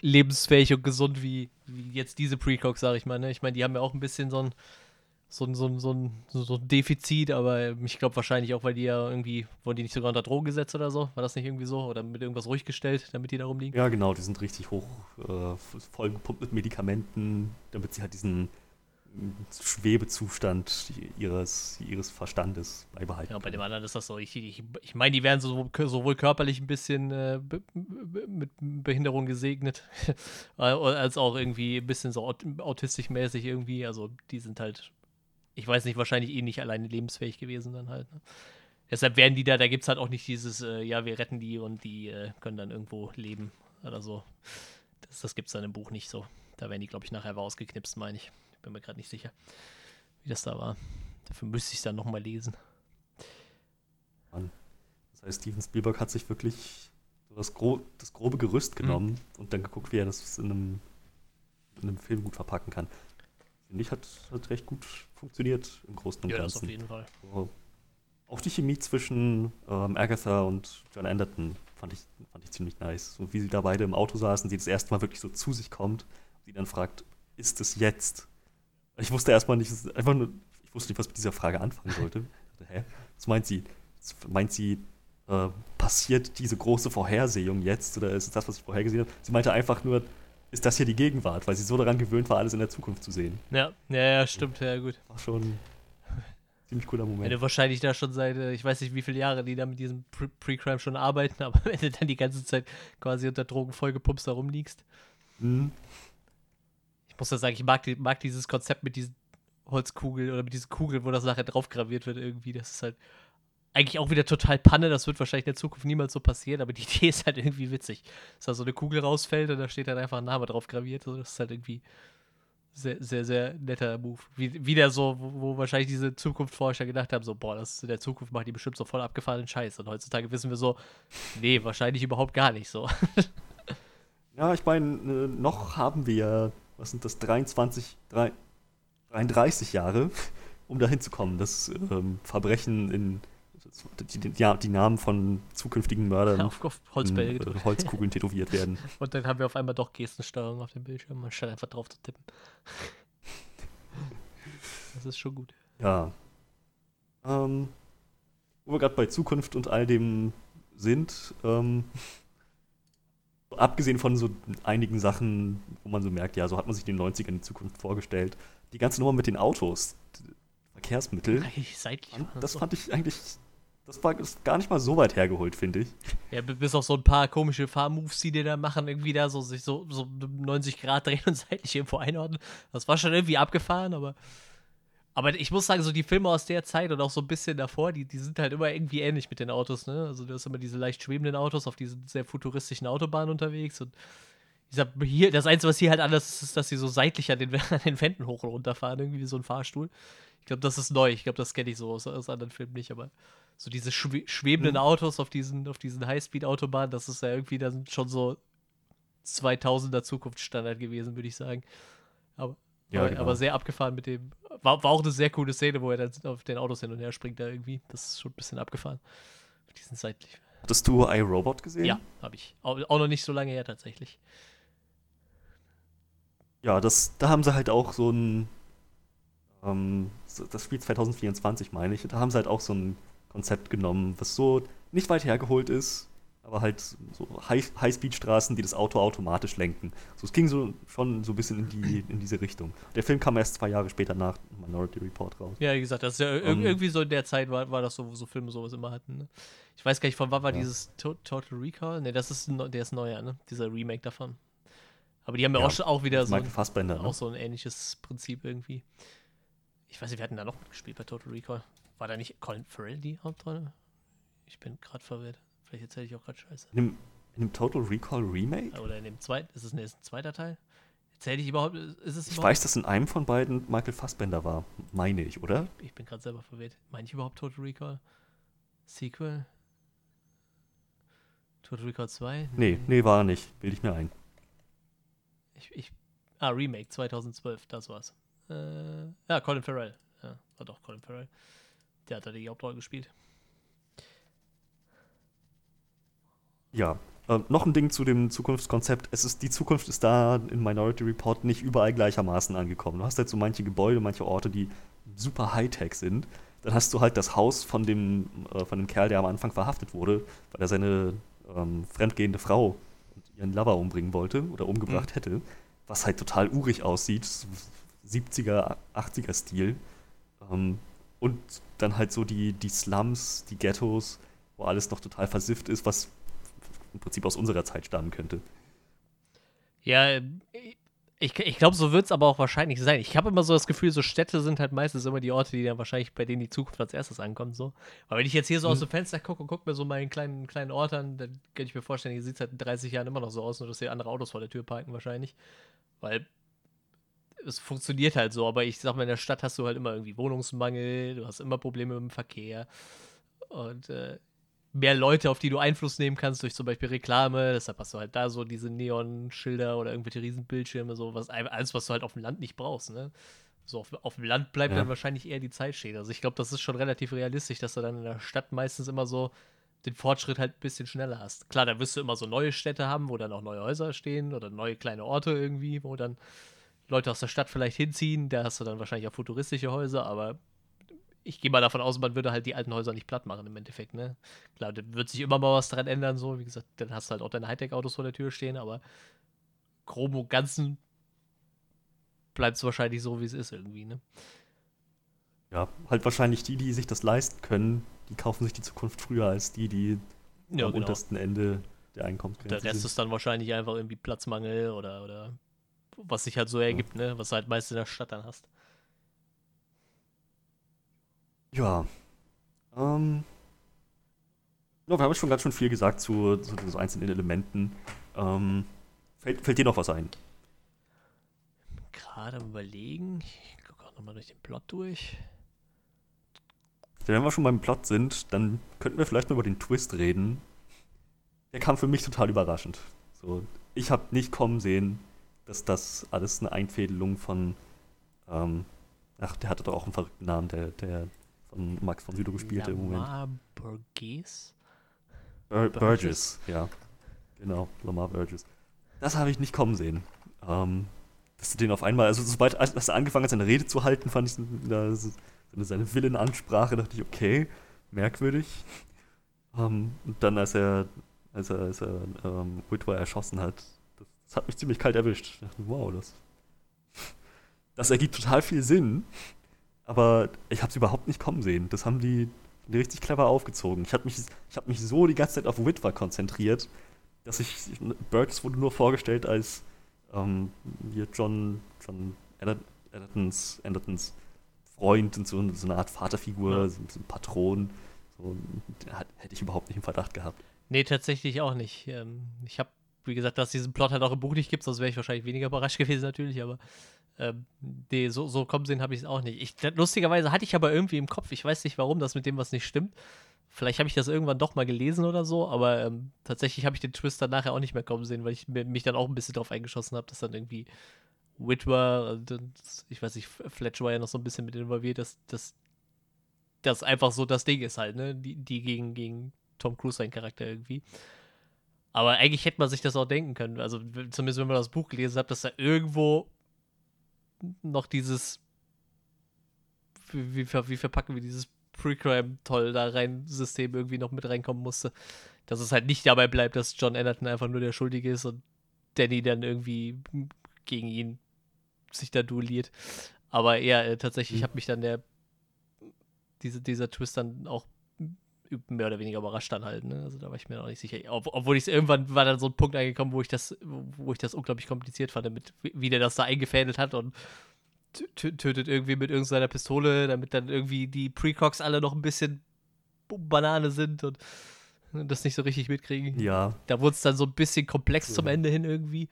lebensfähig und gesund wie, wie jetzt diese Precogs, sag ich mal, ne? Ich meine, die haben ja auch ein bisschen so ein so ein, so ein, so ein, so ein Defizit, aber ich glaube wahrscheinlich auch, weil die ja irgendwie, wurden die nicht sogar unter Drogen gesetzt oder so? War das nicht irgendwie so? Oder mit irgendwas ruhig gestellt, damit die da rumliegen? Ja, genau, die sind richtig hoch äh, vollgepumpt mit Medikamenten, damit sie halt diesen Schwebezustand ihres, ihres Verstandes beibehalten. Ja, bei dem anderen ist das so. Ich, ich, ich meine, die werden so, sowohl körperlich ein bisschen äh, be, mit Behinderung gesegnet, als auch irgendwie ein bisschen so autistisch mäßig irgendwie. Also die sind halt ich weiß nicht, wahrscheinlich eh nicht alleine lebensfähig gewesen dann halt. Ne? Deshalb werden die da, da gibt es halt auch nicht dieses, äh, ja, wir retten die und die äh, können dann irgendwo leben oder so. Das, das gibt es dann im Buch nicht so. Da werden die, glaube ich, nachher ausgeknipst, meine ich. Ich bin mir gerade nicht sicher, wie das da war. Dafür müsste ich es dann nochmal lesen. Mann. Das heißt, Steven Spielberg hat sich wirklich das, gro das grobe Gerüst mhm. genommen mhm. und dann geguckt, wie er das in einem, in einem Film gut verpacken kann finde ich, hat, hat recht gut funktioniert im Großen und ja, Ganzen. Ja, das auf jeden Fall. So. Auch die Chemie zwischen ähm, Agatha und John Anderton fand ich, fand ich ziemlich nice. Und wie sie da beide im Auto saßen, sie das erste Mal wirklich so zu sich kommt, sie dann fragt, ist es jetzt? Ich wusste erstmal nicht, einfach nur, ich wusste nicht, was mit dieser Frage anfangen sollte. hä? Was meint sie? Meint sie, äh, passiert diese große Vorhersehung jetzt oder ist es das, was ich vorhergesehen habe? Sie meinte einfach nur, ist das hier die Gegenwart, weil sie so daran gewöhnt war, alles in der Zukunft zu sehen. Ja, ja, ja stimmt, ja, gut. War schon ein ziemlich cooler Moment. Wenn du wahrscheinlich da schon seit, äh, ich weiß nicht, wie viele Jahre die da mit diesem Pre-Crime schon arbeiten, aber wenn du dann die ganze Zeit quasi unter Drogen vollgepumpt da rumliegst. Mhm. Ich muss ja sagen, ich mag, mag dieses Konzept mit diesen Holzkugeln oder mit diesen Kugeln, wo das nachher drauf graviert wird irgendwie. Das ist halt eigentlich auch wieder total Panne. Das wird wahrscheinlich in der Zukunft niemals so passieren, aber die Idee ist halt irgendwie witzig. Dass da so eine Kugel rausfällt und da steht dann einfach ein Name drauf graviert. Also das ist halt irgendwie sehr, sehr, sehr netter Move. Wie, wieder so, wo, wo wahrscheinlich diese Zukunftsforscher gedacht haben: so, boah, das in der Zukunft macht die bestimmt so voll abgefahrenen Scheiß. Und heutzutage wissen wir so, nee, wahrscheinlich überhaupt gar nicht so. ja, ich meine, äh, noch haben wir, was sind das, 23, 3, 33 Jahre, um dahin zu kommen, dass ähm, Verbrechen in die, die, die, Namen von zukünftigen Mördern auf, auf Holzbälle in, äh, Holzkugeln tätowiert werden. Und dann haben wir auf einmal doch Gestensteuerung auf dem Bildschirm, anstatt einfach drauf zu tippen. das ist schon gut. Ja. Ähm, wo wir gerade bei Zukunft und all dem sind, ähm, abgesehen von so einigen Sachen, wo man so merkt, ja, so hat man sich die 90er in Zukunft vorgestellt, die ganze Nummer mit den Autos, Verkehrsmittel, das fand ich eigentlich das war gar nicht mal so weit hergeholt, finde ich. Ja, bis auf so ein paar komische Fahrmoves, die die da machen, irgendwie da so sich so, so 90 Grad drehen und seitlich irgendwo einordnen. Das war schon irgendwie abgefahren, aber. Aber ich muss sagen, so die Filme aus der Zeit und auch so ein bisschen davor, die, die sind halt immer irgendwie ähnlich mit den Autos, ne? Also du hast immer diese leicht schwebenden Autos auf diesen sehr futuristischen Autobahnen unterwegs und dieser, hier, das Einzige, was hier halt anders ist, ist, dass sie so seitlich an den, an den Wänden hoch und runter fahren, irgendwie wie so ein Fahrstuhl. Ich glaube, das ist neu. Ich glaube, das kenne ich so aus, aus anderen Filmen nicht, aber so diese schwe schwebenden mhm. Autos auf diesen, auf diesen Highspeed-Autobahnen, das ist ja irgendwie dann schon so 2000er Zukunftsstandard gewesen, würde ich sagen. Aber, ja, genau. aber sehr abgefahren mit dem. War, war auch eine sehr coole Szene, wo er dann auf den Autos hin und her springt, da irgendwie. Das ist schon ein bisschen abgefahren. Diesen seitlich. Hattest du iRobot gesehen? Ja, habe ich. Auch, auch, noch nicht so lange her tatsächlich. Ja, das, da haben sie halt auch so ein. Ähm, das Spiel 2024, meine ich. Da haben sie halt auch so ein Konzept genommen, was so nicht weit hergeholt ist, aber halt so Highspeed-Straßen, die das Auto automatisch lenken. So, es ging so schon so ein bisschen in, die, in diese Richtung. Der Film kam erst zwei Jahre später nach Minority Report raus. Ja, wie gesagt, das ist ja um, irgendwie so in der Zeit war, war das so, wo so Filme sowas immer hatten. Ne? Ich weiß gar nicht, von wann war ja. dieses to Total Recall? Ne, das ist der ist neuer, ne? Dieser Remake davon. Aber die haben ja, ja auch, auch wieder so ein, ne? auch so ein ähnliches Prinzip irgendwie. Ich weiß nicht, wir hatten da noch mitgespielt bei Total Recall. War da nicht Colin Farrell die Hauptrolle? Ich bin gerade verwirrt. Vielleicht erzähle ich auch gerade Scheiße. In dem, in dem, Total Recall Remake? Oder in dem zweiten, ist es ein, ist ein zweiter Teil? Erzähle ich überhaupt, ist es Ich weiß, dass in einem von beiden Michael Fassbender war, meine ich, oder? Ich bin gerade selber verwirrt. Meine ich überhaupt Total Recall? Sequel? Total Recall 2? Nee, nee, war er nicht. Bilde ich mir ein. Ich, ich, ah, Remake 2012, das war's. Äh, ja, Colin Farrell. Ja, war doch Colin Farrell. Der hat da die Hauptrolle gespielt. Ja, äh, noch ein Ding zu dem Zukunftskonzept. Es ist, die Zukunft ist da in Minority Report nicht überall gleichermaßen angekommen. Du hast halt so manche Gebäude, manche Orte, die super Hightech sind. Dann hast du halt das Haus von dem, äh, von dem Kerl, der am Anfang verhaftet wurde, weil er seine ähm, fremdgehende Frau und ihren Lover umbringen wollte oder umgebracht mhm. hätte, was halt total urig aussieht, 70er, 80er Stil. Ähm, und dann halt so die, die Slums, die Ghettos, wo alles noch total versifft ist, was im Prinzip aus unserer Zeit stammen könnte. Ja, ich, ich glaube, so wird es aber auch wahrscheinlich sein. Ich habe immer so das Gefühl, so Städte sind halt meistens immer die Orte, die dann wahrscheinlich bei denen die Zukunft als erstes ankommt. So. Aber wenn ich jetzt hier so mhm. aus dem Fenster gucke und gucke mir so meinen kleinen, kleinen Ort an, dann könnte ich mir vorstellen, hier sieht es halt in 30 Jahren immer noch so aus, nur dass hier andere Autos vor der Tür parken wahrscheinlich. Weil es funktioniert halt so, aber ich sag mal, in der Stadt hast du halt immer irgendwie Wohnungsmangel, du hast immer Probleme mit dem Verkehr. Und äh, mehr Leute, auf die du Einfluss nehmen kannst, durch zum Beispiel Reklame. Deshalb hast du halt da so diese Neon-Schilder oder irgendwelche Riesenbildschirme, so was, alles, was du halt auf dem Land nicht brauchst, ne? So auf, auf dem Land bleibt ja. dann wahrscheinlich eher die Zeit stehen. Also ich glaube, das ist schon relativ realistisch, dass du dann in der Stadt meistens immer so den Fortschritt halt ein bisschen schneller hast. Klar, da wirst du immer so neue Städte haben, wo dann auch neue Häuser stehen oder neue kleine Orte irgendwie, wo dann Leute aus der Stadt vielleicht hinziehen. Da hast du dann wahrscheinlich auch futuristische Häuser, aber ich gehe mal davon aus, man würde halt die alten Häuser nicht platt machen im Endeffekt, ne? Klar, da wird sich immer mal was dran ändern, so. Wie gesagt, dann hast du halt auch deine Hightech-Autos vor der Tür stehen, aber grob und ganzen bleibt es wahrscheinlich so, wie es ist irgendwie, ne? Ja, halt wahrscheinlich die, die sich das leisten können, die kaufen sich die Zukunft früher als die, die ja, am genau. untersten Ende der Einkommensgrenze Der Rest sind. ist dann wahrscheinlich einfach irgendwie Platzmangel oder, oder was sich halt so ergibt, ja. ne? Was du halt meist in der Stadt dann hast. Ja. Ähm. Ja, wir haben schon ganz schön viel gesagt zu, zu den einzelnen Elementen. Ähm, fällt, fällt dir noch was ein? Gerade überlegen. Ich gucke auch nochmal durch den Plot durch. Wenn wir schon beim Plot sind, dann könnten wir vielleicht mal über den Twist reden. Der kam für mich total überraschend. So, ich habe nicht kommen sehen, dass das alles eine Einfädelung von. Ähm, ach, der hatte doch auch einen verrückten Namen, der, der von Max von Südow gespielt im Moment. Burgess? Bur Burgess, ja. Genau, Lamar Burgess. Das habe ich nicht kommen sehen. Ähm, dass du den auf einmal, also sobald als er angefangen hat, seine Rede zu halten, fand ich da, seine Willen-Ansprache, dachte ich, okay, merkwürdig. Ähm, und dann, als er, als er, als er ähm, Whitwer erschossen hat, das, das, hat mich ziemlich kalt erwischt. Ich dachte, wow, das, das ergibt total viel Sinn aber ich habe es überhaupt nicht kommen sehen. Das haben die, richtig clever aufgezogen. Ich habe mich, hab mich so die ganze Zeit auf Witwer konzentriert, dass ich. Burks wurde nur vorgestellt als ähm, hier John, John Andertons, Andertons Freund und so, so eine Art Vaterfigur, ja. so, so, ein Patron. So, hätte ich überhaupt nicht im Verdacht gehabt. Nee, tatsächlich auch nicht. Ähm, ich habe, wie gesagt, dass es diesen Plot halt auch im Buch nicht gibt, sonst wäre ich wahrscheinlich weniger überrascht gewesen natürlich, aber ähm, nee, so, so kommen sehen habe ich es auch nicht. Ich, lustigerweise hatte ich aber irgendwie im Kopf, ich weiß nicht warum, das mit dem was nicht stimmt. Vielleicht habe ich das irgendwann doch mal gelesen oder so, aber ähm, tatsächlich habe ich den Twist dann nachher auch nicht mehr kommen sehen, weil ich mich dann auch ein bisschen drauf eingeschossen habe, dass dann irgendwie Whitwer, ich weiß nicht, Fletcher war ja noch so ein bisschen mit involviert, dass das einfach so das Ding ist halt, ne? Die, die gegen, gegen Tom Cruise sein Charakter irgendwie. Aber eigentlich hätte man sich das auch denken können. Also zumindest wenn man das Buch gelesen hat, dass da irgendwo noch dieses, wie, wie, wie verpacken wir dieses Pre-Crime toll da rein System irgendwie noch mit reinkommen musste. Dass es halt nicht dabei bleibt, dass John Anderton einfach nur der Schuldige ist und Danny dann irgendwie gegen ihn sich da duelliert. Aber eher äh, tatsächlich mhm. hat mich dann der diese, dieser Twist dann auch mehr oder weniger überrascht dann halt. Ne? Also da war ich mir noch nicht sicher. Ob, obwohl ich irgendwann war dann so ein Punkt angekommen, wo ich das, wo ich das unglaublich kompliziert fand, mit, wie der das da eingefädelt hat und tötet irgendwie mit irgendeiner Pistole, damit dann irgendwie die Precox alle noch ein bisschen Banane sind und das nicht so richtig mitkriegen. Ja. Da wurde es dann so ein bisschen komplex ja. zum Ende hin irgendwie.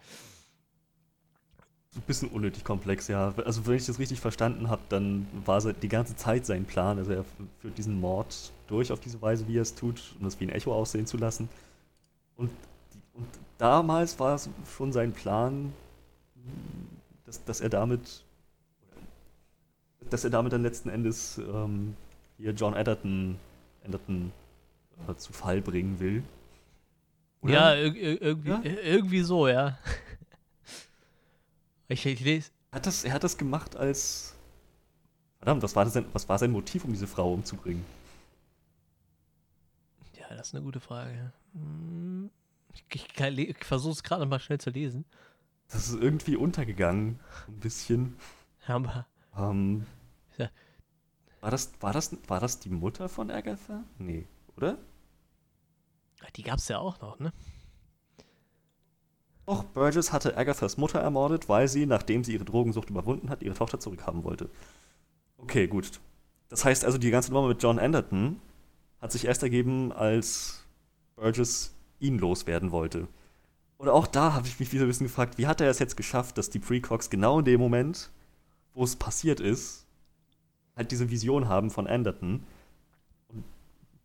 Ein bisschen unnötig komplex, ja. Also wenn ich das richtig verstanden habe, dann war die ganze Zeit sein Plan, also er führt diesen Mord durch auf diese Weise, wie er es tut, um das wie ein Echo aussehen zu lassen. Und, und damals war es schon sein Plan, dass, dass er damit dass er damit dann letzten Endes ähm, hier John Edgerton, Edgerton äh, zu Fall bringen will. Oder? Ja, irgendwie, ja? irgendwie so, ja. Ich, ich lese. Hat das, er hat das gemacht als. Verdammt, was war, das denn, was war sein Motiv, um diese Frau umzubringen? Ja, das ist eine gute Frage. Hm, ich, ich, ich versuche es gerade mal schnell zu lesen. Das ist irgendwie untergegangen, ein bisschen. Aber. Ähm, ja. war, das, war, das, war das die Mutter von Agatha? Nee, oder? Die gab's ja auch noch, ne? Doch, Burgess hatte Agathas Mutter ermordet, weil sie, nachdem sie ihre Drogensucht überwunden hat, ihre Tochter zurückhaben wollte. Okay, gut. Das heißt also, die ganze Nummer mit John Anderton hat sich erst ergeben, als Burgess ihn loswerden wollte. Und auch da habe ich mich wieder ein bisschen gefragt, wie hat er es jetzt geschafft, dass die Precox genau in dem Moment, wo es passiert ist, halt diese Vision haben von Anderton und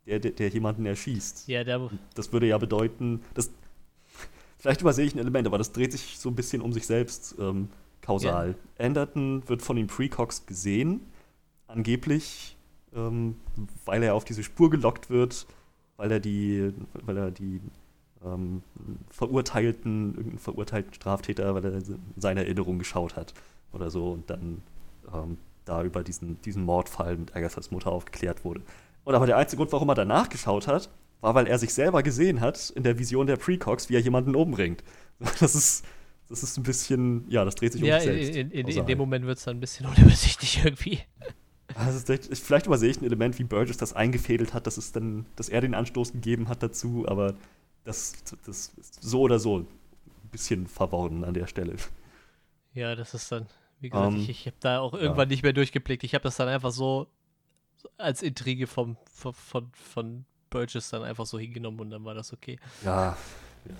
der, der, der jemanden erschießt. Ja, der. Das würde ja bedeuten, dass. Vielleicht übersehe ich ein Element, aber das dreht sich so ein bisschen um sich selbst ähm, kausal. Ja. Anderton wird von den Precox gesehen, angeblich, ähm, weil er auf diese Spur gelockt wird, weil er die, weil er die ähm, verurteilten, irgendeinen verurteilten Straftäter, weil er seine Erinnerung geschaut hat oder so und dann ähm, da über diesen, diesen Mordfall mit Agathas Mutter aufgeklärt wurde. Und aber der einzige Grund, warum er danach geschaut hat, war, weil er sich selber gesehen hat in der Vision der Precox, wie er jemanden umbringt. Das ist, das ist ein bisschen, ja, das dreht sich ja, um sich selbst. In, in, in dem Moment wird es dann ein bisschen unübersichtlich irgendwie. Also vielleicht übersehe ich ein Element, wie Burgess das eingefädelt hat, dass, es dann, dass er den Anstoß gegeben hat dazu, aber das, das ist so oder so ein bisschen verworren an der Stelle. Ja, das ist dann, wie gesagt, um, ich, ähm, ich habe da auch irgendwann ja. nicht mehr durchgeblickt. Ich habe das dann einfach so als Intrige vom, von, von, von Burgess dann einfach so hingenommen und dann war das okay. Ja,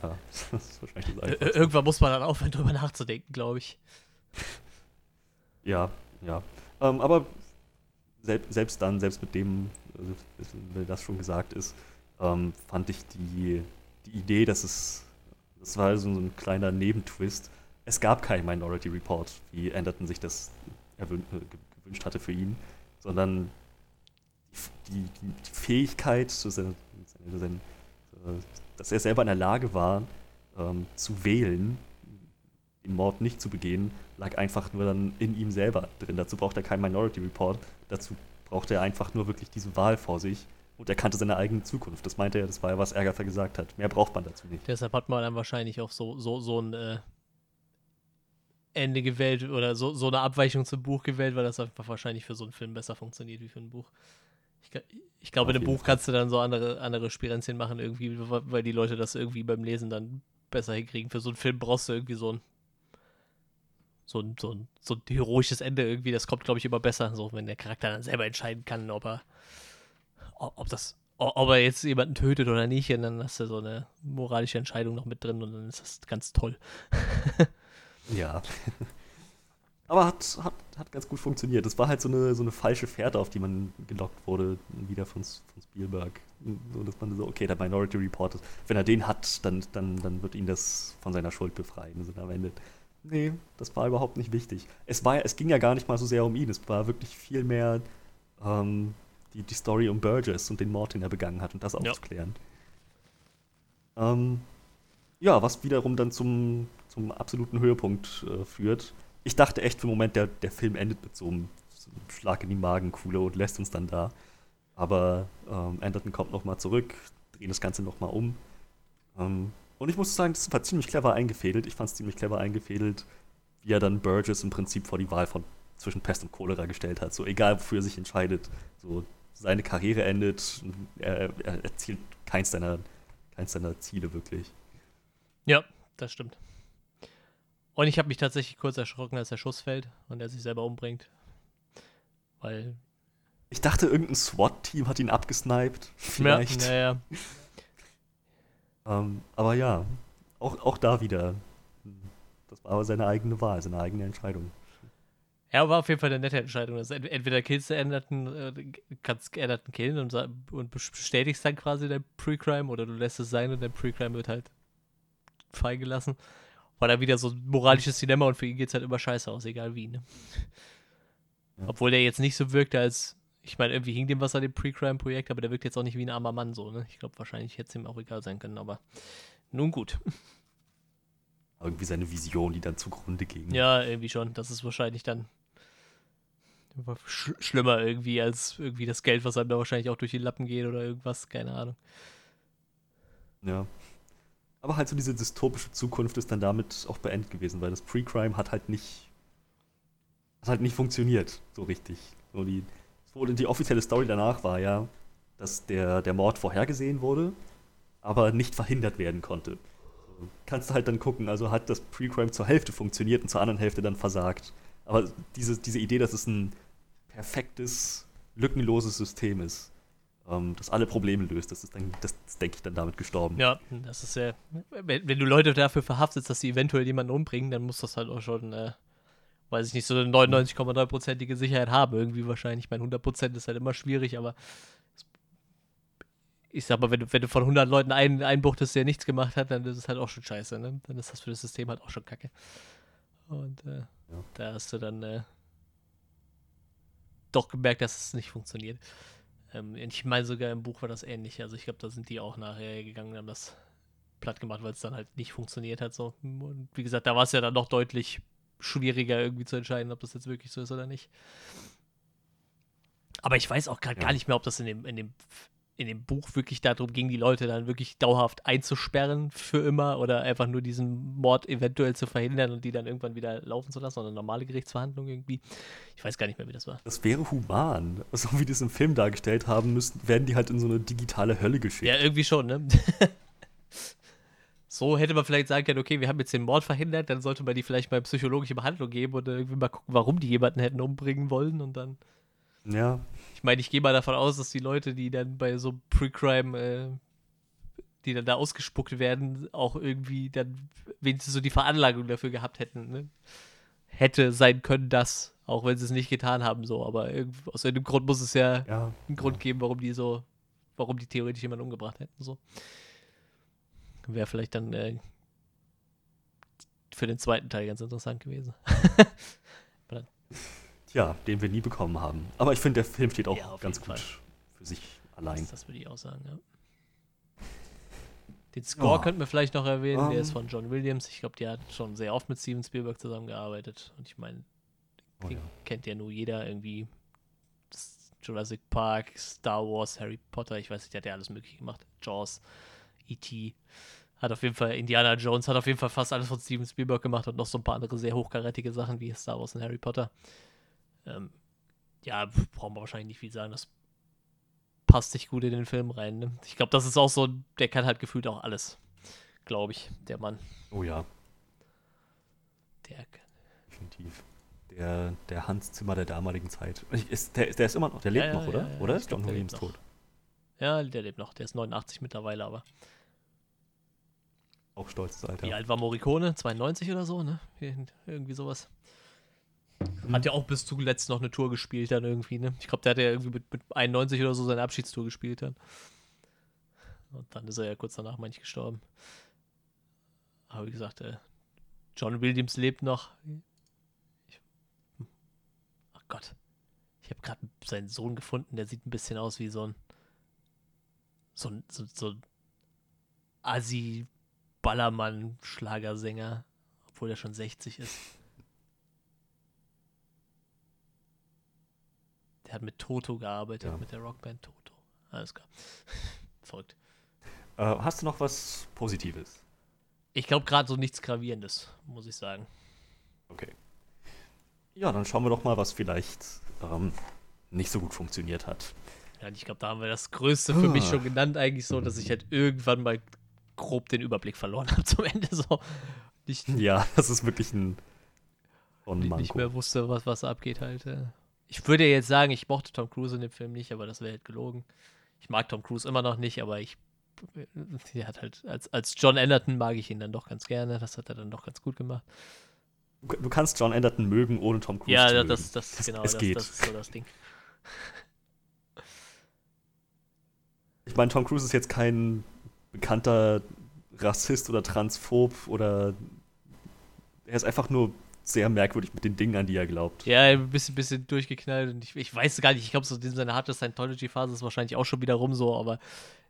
ja, das ist wahrscheinlich das. Irgendwann muss man dann aufhören, drüber nachzudenken, glaube ich. Ja, ja. Ähm, aber selbst, selbst dann, selbst mit dem, also, wenn das schon gesagt ist, ähm, fand ich die, die Idee, dass es, das war so ein kleiner Nebentwist, es gab keinen Minority Report, wie Anderton sich das äh, gewünscht hatte für ihn, sondern die, die, die Fähigkeit, dass er selber in der Lage war, ähm, zu wählen, den Mord nicht zu begehen, lag einfach nur dann in ihm selber drin. Dazu braucht er keinen Minority Report, dazu braucht er einfach nur wirklich diese Wahl vor sich und er kannte seine eigene Zukunft. Das meinte er, das war ja, was Agatha gesagt hat. Mehr braucht man dazu nicht. Deshalb hat man dann wahrscheinlich auch so, so, so ein äh, Ende gewählt oder so, so eine Abweichung zum Buch gewählt, weil das einfach wahrscheinlich für so einen Film besser funktioniert wie für ein Buch. Ich, ich glaube, in einem Buch Fall. kannst du dann so andere, andere Spirenzien machen, irgendwie, weil die Leute das irgendwie beim Lesen dann besser hinkriegen. Für so einen Film brauchst du irgendwie so ein, so ein, so ein, so ein heroisches Ende irgendwie. Das kommt, glaube ich, immer besser, so wenn der Charakter dann selber entscheiden kann, ob er, ob das, ob er jetzt jemanden tötet oder nicht. Und dann hast du so eine moralische Entscheidung noch mit drin und dann ist das ganz toll. Ja. Aber hat, hat, hat ganz gut funktioniert. Das war halt so eine, so eine falsche Fährte, auf die man gelockt wurde, wieder von, von Spielberg. So, dass man so, okay, der Minority Report, wenn er den hat, dann, dann, dann wird ihn das von seiner Schuld befreien. Also am Ende, nee, das war überhaupt nicht wichtig. Es, war, es ging ja gar nicht mal so sehr um ihn, es war wirklich viel mehr ähm, die, die Story um Burgess und den Mord, den er begangen hat und das aufzuklären. Ja, ähm, ja was wiederum dann zum, zum absoluten Höhepunkt äh, führt. Ich dachte echt für einen Moment, der, der Film endet mit so einem, so einem Schlag in die Magenkuhle und lässt uns dann da. Aber ähm, Anderton kommt nochmal zurück, drehen das Ganze nochmal um. Ähm, und ich muss sagen, das war ziemlich clever eingefädelt. Ich fand es ziemlich clever eingefädelt, wie er dann Burgess im Prinzip vor die Wahl von zwischen Pest und Cholera gestellt hat. So egal, wofür er sich entscheidet. So seine Karriere endet, er, er erzielt keins seiner, keins seiner Ziele wirklich. Ja, das stimmt. Und ich habe mich tatsächlich kurz erschrocken, als der Schuss fällt und er sich selber umbringt. Weil. Ich dachte, irgendein SWAT-Team hat ihn abgesniped. Vielleicht. Ja, ja, ja. ähm, aber ja, auch, auch da wieder. Das war aber seine eigene Wahl, seine eigene Entscheidung. Ja, war auf jeden Fall eine nette Entscheidung. Also entweder killst du Änderten, äh, kannst Änderten killen und, und bestätigst dann quasi dein Pre-Crime oder du lässt es sein und dein Pre-Crime wird halt freigelassen. War da wieder so ein moralisches Dilemma und für ihn geht es halt immer scheiße aus, egal wie. Ne? Ja. Obwohl der jetzt nicht so wirkte, als. Ich meine, irgendwie hing dem was an dem Pre-Crime-Projekt, aber der wirkt jetzt auch nicht wie ein armer Mann so, ne? Ich glaube, wahrscheinlich hätte es ihm auch egal sein können, aber nun gut. Irgendwie seine Vision, die dann zugrunde ging. Ja, irgendwie schon. Das ist wahrscheinlich dann sch schlimmer irgendwie als irgendwie das Geld, was einem da wahrscheinlich auch durch die Lappen geht oder irgendwas, keine Ahnung. Ja. Aber halt so diese dystopische Zukunft ist dann damit auch beendet gewesen, weil das Pre-Crime hat halt nicht hat halt nicht funktioniert, so richtig. So die, die offizielle Story danach war ja, dass der, der Mord vorhergesehen wurde, aber nicht verhindert werden konnte. Kannst du halt dann gucken, also hat das Pre-Crime zur Hälfte funktioniert und zur anderen Hälfte dann versagt. Aber diese, diese Idee, dass es ein perfektes, lückenloses System ist, ähm, das alle Probleme löst, das ist dann, das, das denke ich, dann damit gestorben. Ja, das ist ja, wenn, wenn, du Leute dafür verhaftest, dass sie eventuell jemanden umbringen, dann muss das halt auch schon äh, weiß ich nicht, so eine 99,9%ige Sicherheit haben. Irgendwie wahrscheinlich. Ich meine, 100% ist halt immer schwierig, aber ich sag mal, wenn du, wenn du von 100 Leuten einen einbuchtest, der nichts gemacht hat, dann ist es halt auch schon scheiße. Ne? Dann ist das für das System halt auch schon kacke. Und äh, ja. da hast du dann äh, doch gemerkt, dass es nicht funktioniert. Ähm, ich meine, sogar im Buch war das ähnlich. Also ich glaube, da sind die auch nachher gegangen und haben das platt gemacht, weil es dann halt nicht funktioniert hat. So. Und wie gesagt, da war es ja dann noch deutlich schwieriger irgendwie zu entscheiden, ob das jetzt wirklich so ist oder nicht. Aber ich weiß auch gerade ja. gar nicht mehr, ob das in dem, in dem in dem Buch wirklich darum ging, die Leute dann wirklich dauerhaft einzusperren für immer oder einfach nur diesen Mord eventuell zu verhindern und die dann irgendwann wieder laufen zu lassen oder eine normale Gerichtsverhandlung irgendwie. Ich weiß gar nicht mehr, wie das war. Das wäre human. So wie die es im Film dargestellt haben, müssen, werden die halt in so eine digitale Hölle geschickt. Ja, irgendwie schon, ne? So hätte man vielleicht sagen können, okay, wir haben jetzt den Mord verhindert, dann sollte man die vielleicht mal psychologische Behandlung geben und irgendwie mal gucken, warum die jemanden hätten umbringen wollen und dann. Ja. Ich meine, ich gehe mal davon aus, dass die Leute, die dann bei so Pre-Crime, äh, die dann da ausgespuckt werden, auch irgendwie dann wenigstens so die Veranlagung dafür gehabt hätten. Ne? Hätte sein können, das, auch wenn sie es nicht getan haben, so. Aber aus irgendeinem Grund muss es ja, ja einen Grund ja. geben, warum die so, warum die theoretisch jemanden umgebracht hätten, so. Wäre vielleicht dann äh, für den zweiten Teil ganz interessant gewesen. ja, den wir nie bekommen haben. Aber ich finde, der Film steht auch ja, ganz gut Fall. für sich allein. Das, das würde ich auch sagen, ja. Den Score oh. könnten wir vielleicht noch erwähnen, um. der ist ähm. von John Williams. Ich glaube, der hat schon sehr oft mit Steven Spielberg zusammengearbeitet. Und ich meine, oh, ja. kennt ja nur jeder irgendwie. Jurassic Park, Star Wars, Harry Potter, ich weiß nicht, der hat ja alles mögliche gemacht. Jaws, E.T. Hat auf jeden Fall, Indiana Jones hat auf jeden Fall fast alles von Steven Spielberg gemacht und noch so ein paar andere sehr hochkarätige Sachen wie Star Wars und Harry Potter. Ähm, ja, brauchen wir wahrscheinlich nicht viel sagen. Das passt sich gut in den Film rein. Ne? Ich glaube, das ist auch so, der kann halt gefühlt auch alles. Glaube ich, der Mann. Oh ja. Der kann. Definitiv. Der, der Hans Zimmer der damaligen Zeit. Ist, der, der ist immer noch, der lebt ja, noch, oder? Ja, oder ist John Williams tot? Ja, der lebt noch. Der ist 89 mittlerweile, aber. Auch stolzes Alter. Wie alt war Morricone? 92 oder so, ne? Irgendwie sowas. Hat ja auch bis zuletzt noch eine Tour gespielt dann irgendwie, ne? Ich glaube, der hat ja irgendwie mit, mit 91 oder so seine Abschiedstour gespielt dann. Und dann ist er ja kurz danach, meine ich, gestorben. Aber wie gesagt, äh, John Williams lebt noch. Ich, ach Gott. Ich habe gerade seinen Sohn gefunden, der sieht ein bisschen aus wie so ein so ein, so, so Assi Ballermann-Schlagersänger, obwohl er schon 60 ist. Der hat mit Toto gearbeitet, ja. mit der Rockband Toto. Alles klar. Folgt. Äh, hast du noch was Positives? Ich glaube gerade so nichts Gravierendes, muss ich sagen. Okay. Ja, dann schauen wir doch mal, was vielleicht ähm, nicht so gut funktioniert hat. Ja, ich glaube, da haben wir das Größte für ah. mich schon genannt, eigentlich so, dass ich halt irgendwann mal grob den Überblick verloren habe zum Ende. So. Nicht, ja, das ist wirklich ein. Nicht, nicht mehr wusste, was, was abgeht halt. Ich würde jetzt sagen, ich mochte Tom Cruise in dem Film nicht, aber das wäre halt gelogen. Ich mag Tom Cruise immer noch nicht, aber ich. Er hat halt, als, als John Anderton mag ich ihn dann doch ganz gerne. Das hat er dann doch ganz gut gemacht. du kannst John Anderton mögen, ohne Tom Cruise ja, zu mögen. Ja, das, das, es, genau, es das, geht. das ist so das Ding. Ich meine, Tom Cruise ist jetzt kein bekannter Rassist oder Transphob oder er ist einfach nur sehr merkwürdig mit den Dingen, an die er glaubt. Ja, ein bisschen, bisschen durchgeknallt und ich, ich weiß gar nicht, ich glaube, so seine harte Scientology-Phase ist wahrscheinlich auch schon wieder rum so, aber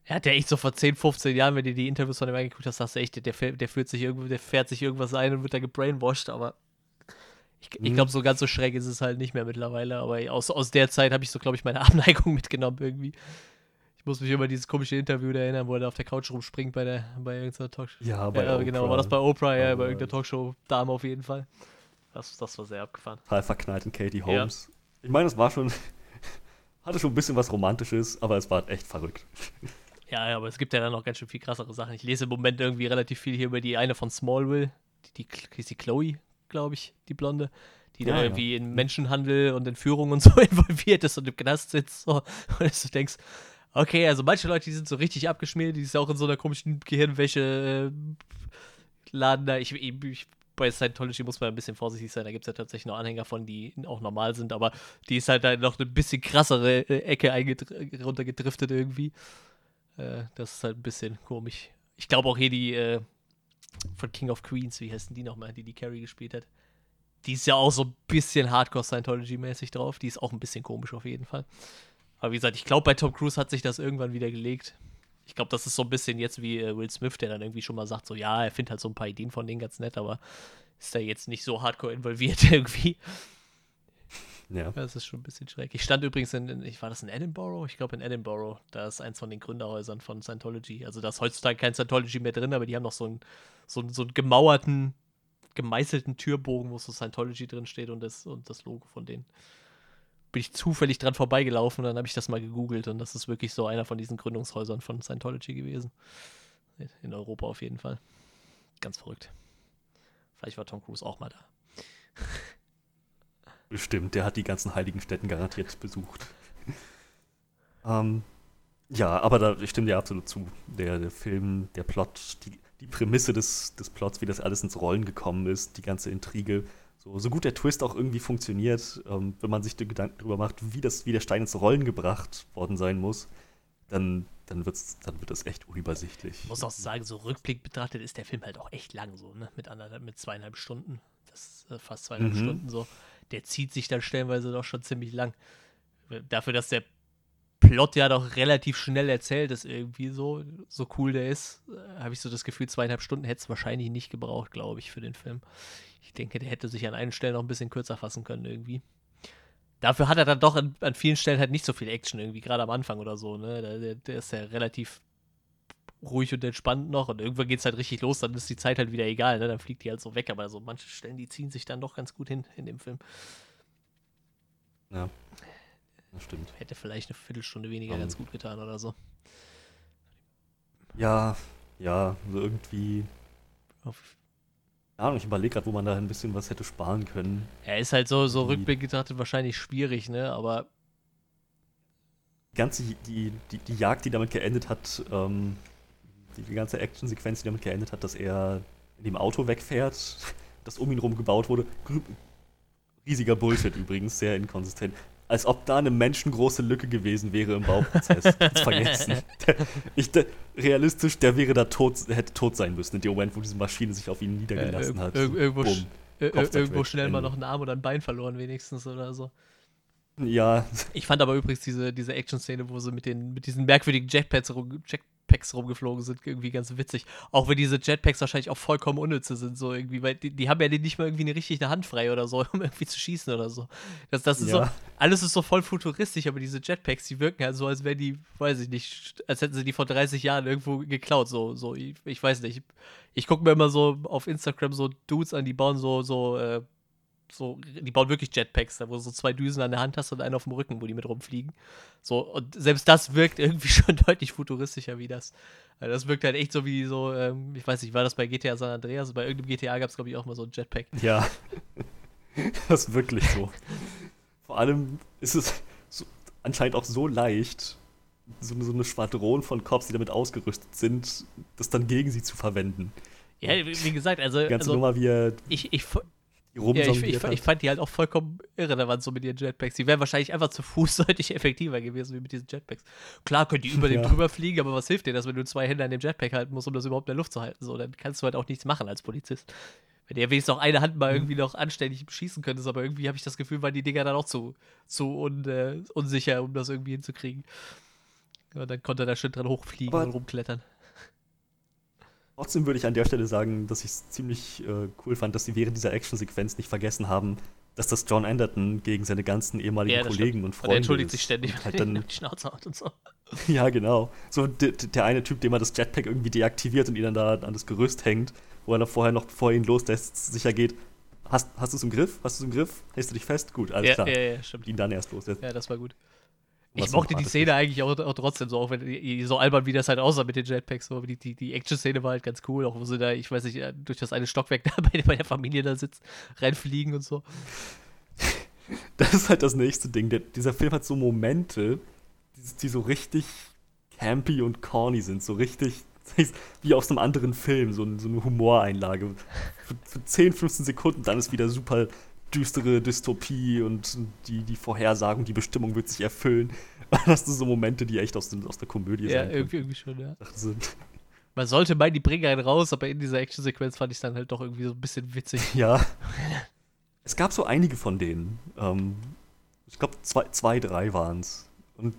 er hat ja echt so vor 10, 15 Jahren, wenn du die Interviews von ihm angeguckt hast, sagst du echt, der, der, fühlt sich irgendwo, der fährt sich irgendwas ein und wird da gebrainwashed, aber ich, ich glaube, so ganz so schräg ist es halt nicht mehr mittlerweile, aber aus, aus der Zeit habe ich so, glaube ich, meine Abneigung mitgenommen irgendwie. Ich muss mich immer dieses komische Interview da erinnern, wo er da auf der Couch rumspringt bei, der, bei irgendeiner Talkshow. Ja, bei ja, genau, war das bei Oprah, ja, bei irgendeiner Talkshow-Dame auf jeden Fall. Das, das war sehr abgefahren. Total verknallt in Katie Holmes. Ja. Ich meine, es war schon, hatte schon ein bisschen was Romantisches, aber es war echt verrückt. Ja, aber es gibt ja dann noch ganz schön viel krassere Sachen. Ich lese im Moment irgendwie relativ viel hier über die eine von Smallville, die, die, ist die Chloe, glaube ich, die Blonde, die ja, da irgendwie ja. in Menschenhandel und Entführung und so involviert ist und im Knast sitzt. So. Und du denkst, okay, also manche Leute, die sind so richtig abgeschmiert, die ist auch in so einer komischen Gehirnwäsche äh, Laden da. Ich, ich bei Scientology muss man ein bisschen vorsichtig sein. Da gibt es ja tatsächlich noch Anhänger von, die auch normal sind, aber die ist halt da noch eine bisschen krassere äh, Ecke runtergedriftet irgendwie. Äh, das ist halt ein bisschen komisch. Ich glaube auch hier die äh, von King of Queens, wie heißen die nochmal, die die Carrie gespielt hat. Die ist ja auch so ein bisschen Hardcore Scientology-mäßig drauf. Die ist auch ein bisschen komisch auf jeden Fall. Aber wie gesagt, ich glaube, bei Tom Cruise hat sich das irgendwann wieder gelegt. Ich glaube, das ist so ein bisschen jetzt wie äh, Will Smith, der dann irgendwie schon mal sagt, so ja, er findet halt so ein paar Ideen von denen ganz nett, aber ist da jetzt nicht so hardcore involviert irgendwie. Ja. Das ist schon ein bisschen schräg. Ich stand übrigens in, ich war das in Edinburgh? Ich glaube in Edinburgh. Da ist eins von den Gründerhäusern von Scientology. Also da ist heutzutage kein Scientology mehr drin, aber die haben noch so einen, so, so einen gemauerten, gemeißelten Türbogen, wo so Scientology drin steht und das, und das Logo von denen bin ich zufällig dran vorbeigelaufen und dann habe ich das mal gegoogelt und das ist wirklich so einer von diesen Gründungshäusern von Scientology gewesen. In Europa auf jeden Fall. Ganz verrückt. Vielleicht war Tom Cruise auch mal da. Bestimmt, der hat die ganzen heiligen Städten garantiert besucht. ähm, ja, aber da ich stimme dir absolut zu. Der, der Film, der Plot, die, die Prämisse des, des Plots, wie das alles ins Rollen gekommen ist, die ganze Intrige, so, so gut der Twist auch irgendwie funktioniert, ähm, wenn man sich Gedanken darüber macht, wie, das, wie der Stein ins Rollen gebracht worden sein muss, dann, dann, wird's, dann wird das echt unübersichtlich. Ich muss auch sagen, so Rückblick betrachtet ist der Film halt auch echt lang so, ne? Mit, anderthalb, mit zweieinhalb Stunden. Das ist äh, fast zweieinhalb mhm. Stunden so. Der zieht sich dann stellenweise doch schon ziemlich lang. Dafür, dass der Plot ja doch relativ schnell erzählt ist, irgendwie so, so cool der ist, äh, habe ich so das Gefühl, zweieinhalb Stunden hätte es wahrscheinlich nicht gebraucht, glaube ich, für den Film. Ich denke, der hätte sich an einen Stellen noch ein bisschen kürzer fassen können irgendwie. Dafür hat er dann doch an, an vielen Stellen halt nicht so viel Action irgendwie, gerade am Anfang oder so, ne? Der, der ist ja relativ ruhig und entspannt noch und irgendwann geht es halt richtig los, dann ist die Zeit halt wieder egal, ne? Dann fliegt die halt so weg, aber so manche Stellen, die ziehen sich dann doch ganz gut hin in dem Film. Ja. Das stimmt. Hätte vielleicht eine Viertelstunde weniger um, ganz gut getan oder so. Ja, ja, so irgendwie. Auf ja, ich überlege gerade, wo man da ein bisschen was hätte sparen können. Er ist halt so, so rückblickend betrachtet wahrscheinlich schwierig, ne? Aber. Die ganze, die, die, die Jagd, die damit geendet hat, ähm, die, die ganze Actionsequenz, die damit geendet hat, dass er in dem Auto wegfährt, das um ihn rum gebaut wurde. Riesiger Bullshit übrigens, sehr inkonsistent als ob da eine menschengroße Lücke gewesen wäre im Bauprozess. Das vergessen. Der, ich, der, realistisch, der wäre da tot, hätte tot sein müssen in dem Moment, wo diese Maschine sich auf ihn niedergelassen äh, hat. irgendwo, Bumm, irgendwo schnell mal noch einen Arm oder ein Bein verloren, wenigstens oder so. Ja. Ich fand aber übrigens diese, diese Action-Szene, wo sie mit, den, mit diesen merkwürdigen Jetpads, Jet, Jetpacks rumgeflogen sind, irgendwie ganz witzig. Auch wenn diese Jetpacks wahrscheinlich auch vollkommen unnütze sind, so irgendwie, weil die, die haben ja nicht mal irgendwie eine richtige Hand frei oder so, um irgendwie zu schießen oder so. Das, das ist ja. so, alles ist so voll futuristisch, aber diese Jetpacks, die wirken halt so, als wären die, weiß ich nicht, als hätten sie die vor 30 Jahren irgendwo geklaut, so, so, ich, ich weiß nicht. Ich, ich gucke mir immer so auf Instagram so Dudes an, die bauen so, so, äh, so, die bauen wirklich Jetpacks, da wo du so zwei Düsen an der Hand hast und einen auf dem Rücken, wo die mit rumfliegen. So, und selbst das wirkt irgendwie schon deutlich futuristischer wie das. Also das wirkt halt echt so wie so, ähm, ich weiß nicht, war das bei GTA San Andreas? Bei irgendeinem GTA gab es, glaube ich, auch mal so ein Jetpack. Ja. das ist wirklich so. Vor allem ist es so, anscheinend auch so leicht, so, so eine Schwadron von Cops, die damit ausgerüstet sind, das dann gegen sie zu verwenden. Ja, wie gesagt, also. Die ganze also, Nummer, wie er ich, ich, ja, ich, ich, ich, fand die halt auch vollkommen irrelevant so mit ihren Jetpacks. Die wären wahrscheinlich einfach zu Fuß deutlich effektiver gewesen wie mit diesen Jetpacks. Klar können die über ja. den drüber fliegen, aber was hilft dir das, wenn du zwei Hände an dem Jetpack halten musst, um das überhaupt in der Luft zu halten? So, dann kannst du halt auch nichts machen als Polizist. Wenn ihr wenigstens noch eine Hand mal irgendwie noch anständig schießen könntest, aber irgendwie habe ich das Gefühl, waren die Dinger dann auch zu, zu un, äh, unsicher, um das irgendwie hinzukriegen. Und dann konnte er da schön dran hochfliegen aber und rumklettern. Trotzdem würde ich an der Stelle sagen, dass ich es ziemlich äh, cool fand, dass sie während dieser Actionsequenz nicht vergessen haben, dass das John Anderton gegen seine ganzen ehemaligen ja, Kollegen stimmt. und Freunde. Und er entschuldigt sich ständig, wenn halt dann die Schnauze haut und so. Ja, genau. So der, der eine Typ, dem man das Jetpack irgendwie deaktiviert und ihn dann da an das Gerüst hängt, wo er dann vorher noch vor ihn loslässt, sicher geht. Hast, hast du es im Griff? Hast du es im Griff? Hältst du dich fest? Gut, alles ja, klar. Ja, ja, stimmt. Ihn dann erst loslässt. Ja, das war gut. Ich mochte die Szene ist. eigentlich auch, auch, trotzdem so, auch wenn so albern wie das halt aussah mit den Jetpacks. So. Die, die, die Action-Szene war halt ganz cool, auch wo sie da, ich weiß nicht, durch das eine Stockwerk da bei, bei der Familie da sitzt, reinfliegen und so. Das ist halt das nächste Ding. Der, dieser Film hat so Momente, die, die so richtig campy und corny sind, so richtig wie aus einem anderen Film, so, so eine Humoreinlage. Für, für 10, 15 Sekunden, dann ist wieder super düstere Dystopie und die, die Vorhersagung, die Bestimmung wird sich erfüllen. Hast du so Momente, die echt aus, dem, aus der Komödie ja, sind. Ja, irgendwie, irgendwie schon, ja. Man sollte meinen, die bringen einen raus, aber in dieser Actionsequenz fand ich es dann halt doch irgendwie so ein bisschen witzig. Ja. es gab so einige von denen. Ähm, ich glaube, zwei, zwei, drei waren es. Und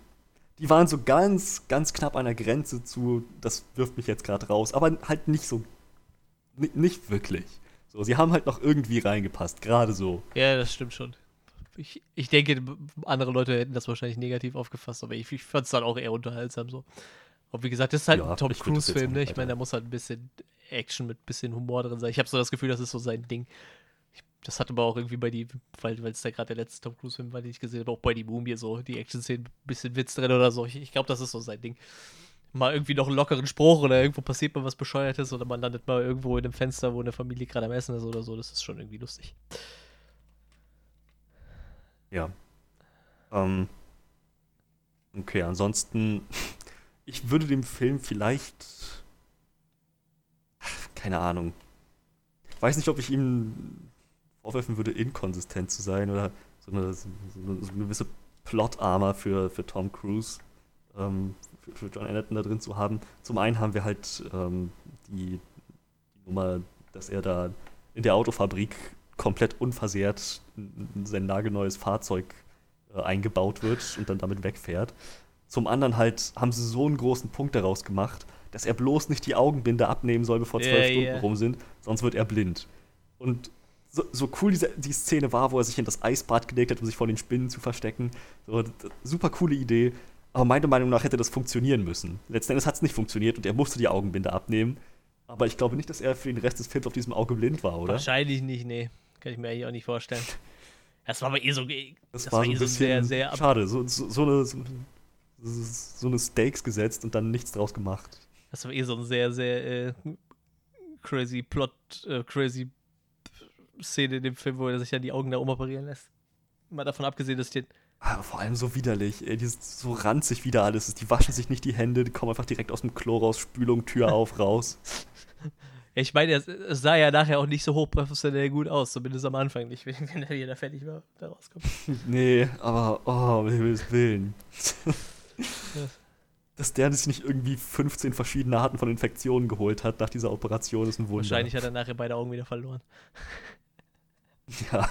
die waren so ganz, ganz knapp an der Grenze zu, das wirft mich jetzt gerade raus, aber halt nicht so, nicht wirklich. So, sie haben halt noch irgendwie reingepasst, gerade so. Ja, das stimmt schon. Ich, ich denke, andere Leute hätten das wahrscheinlich negativ aufgefasst, aber ich, ich fand es dann auch eher unterhaltsam so. Und wie gesagt, das ist halt ja, ein Tom Cruise-Film, ne? Ich meine, da muss halt ein bisschen Action mit ein bisschen Humor drin sein. Ich habe so das Gefühl, das ist so sein Ding. Ich, das hat aber auch irgendwie bei die, weil es da gerade der letzte Tom Cruise-Film war, den ich gesehen habe, auch bei die Mumie so, die Action-Szenen, ein bisschen Witz drin oder so. Ich, ich glaube, das ist so sein Ding mal irgendwie noch einen lockeren Spruch oder irgendwo passiert mal was Bescheuertes oder man landet mal irgendwo in einem Fenster, wo eine Familie gerade am Essen ist oder so. Das ist schon irgendwie lustig. Ja. Ähm. Okay, ansonsten, ich würde dem Film vielleicht. Keine Ahnung. Ich weiß nicht, ob ich ihm vorwerfen würde, inkonsistent zu sein oder so eine, so eine, so eine gewisse Plot-Armor für, für Tom Cruise. Ähm, für John Anderton da drin zu haben. Zum einen haben wir halt ähm, die, die, Nummer, dass er da in der Autofabrik komplett unversehrt in sein nagelneues Fahrzeug äh, eingebaut wird und dann damit wegfährt. Zum anderen halt haben sie so einen großen Punkt daraus gemacht, dass er bloß nicht die Augenbinde abnehmen soll, bevor zwölf yeah, Stunden yeah. rum sind, sonst wird er blind. Und so, so, cool diese, die Szene war, wo er sich in das Eisbad gelegt hat, um sich vor den Spinnen zu verstecken. So, super coole Idee. Aber meiner Meinung nach hätte das funktionieren müssen. Letzten Endes hat es nicht funktioniert und er musste die Augenbinde abnehmen. Aber ich glaube nicht, dass er für den Rest des Films auf diesem Auge blind war, oder? Wahrscheinlich nicht, nee. Kann ich mir eigentlich auch nicht vorstellen. Das war aber eh so. Das, das war, war eh so sehr, sehr. Schade, so, so, so, eine, so, so eine Stakes gesetzt und dann nichts draus gemacht. Das war eh so ein sehr, sehr äh, crazy Plot, äh, crazy Szene in dem Film, wo er sich ja die Augen da umoperieren lässt. Mal davon abgesehen, dass ich den aber vor allem so widerlich, ey, die ist so ranzig wieder alles ist. Die waschen sich nicht die Hände, die kommen einfach direkt aus dem Klo raus, Spülung, Tür auf, raus. Ich meine, es, sah ja nachher auch nicht so hochprofessionell gut aus, zumindest am Anfang nicht, wenn er wieder fertig war, da rauskommt. Nee, aber, oh, um Himmels Willen. Dass der sich nicht irgendwie 15 verschiedene Arten von Infektionen geholt hat nach dieser Operation, ist ein Wunder. Wahrscheinlich hat er nachher beide Augen wieder verloren. Ja.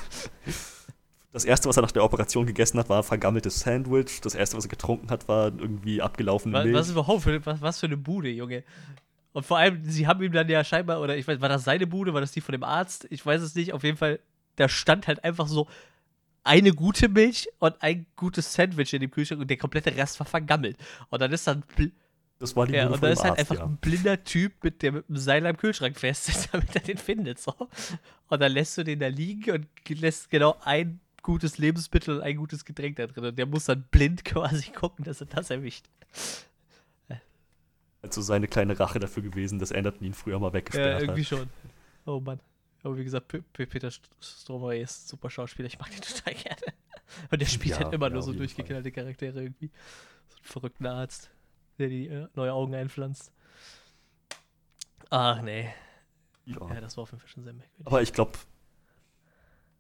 Das erste, was er nach der Operation gegessen hat, war ein vergammeltes Sandwich. Das erste, was er getrunken hat, war irgendwie abgelaufene Milch. Was, überhaupt für, was, was für eine Bude, Junge? Und vor allem, sie haben ihm dann ja scheinbar, oder ich weiß, war das seine Bude, war das die von dem Arzt? Ich weiß es nicht. Auf jeden Fall, da stand halt einfach so eine gute Milch und ein gutes Sandwich in dem Kühlschrank und der komplette Rest war vergammelt. Und dann ist dann. Das war die ja, und dann ist halt Arzt, einfach ja. ein blinder Typ, mit der mit einem Seil am Kühlschrank fest ist, damit er den findet. So. Und dann lässt du den da liegen und lässt genau ein gutes Lebensmittel und ein gutes Getränk da drin. Und der muss dann blind quasi gucken, dass er das erwischt. Also seine kleine Rache dafür gewesen, dass Anderton ihn früher mal weggesperrt hat. Ja, irgendwie hat. schon. Oh Mann. Aber wie gesagt, P P Peter Stromer ist ein super Schauspieler. Ich mag den total gerne. Und der spielt ja, halt immer ja, nur so durchgeknallte Charaktere irgendwie. So einen verrückten Arzt, der die äh, neue Augen einpflanzt. Ach nee. Ja. ja, das war auf jeden Fall schon sehr merkwürdig. Aber ich glaube,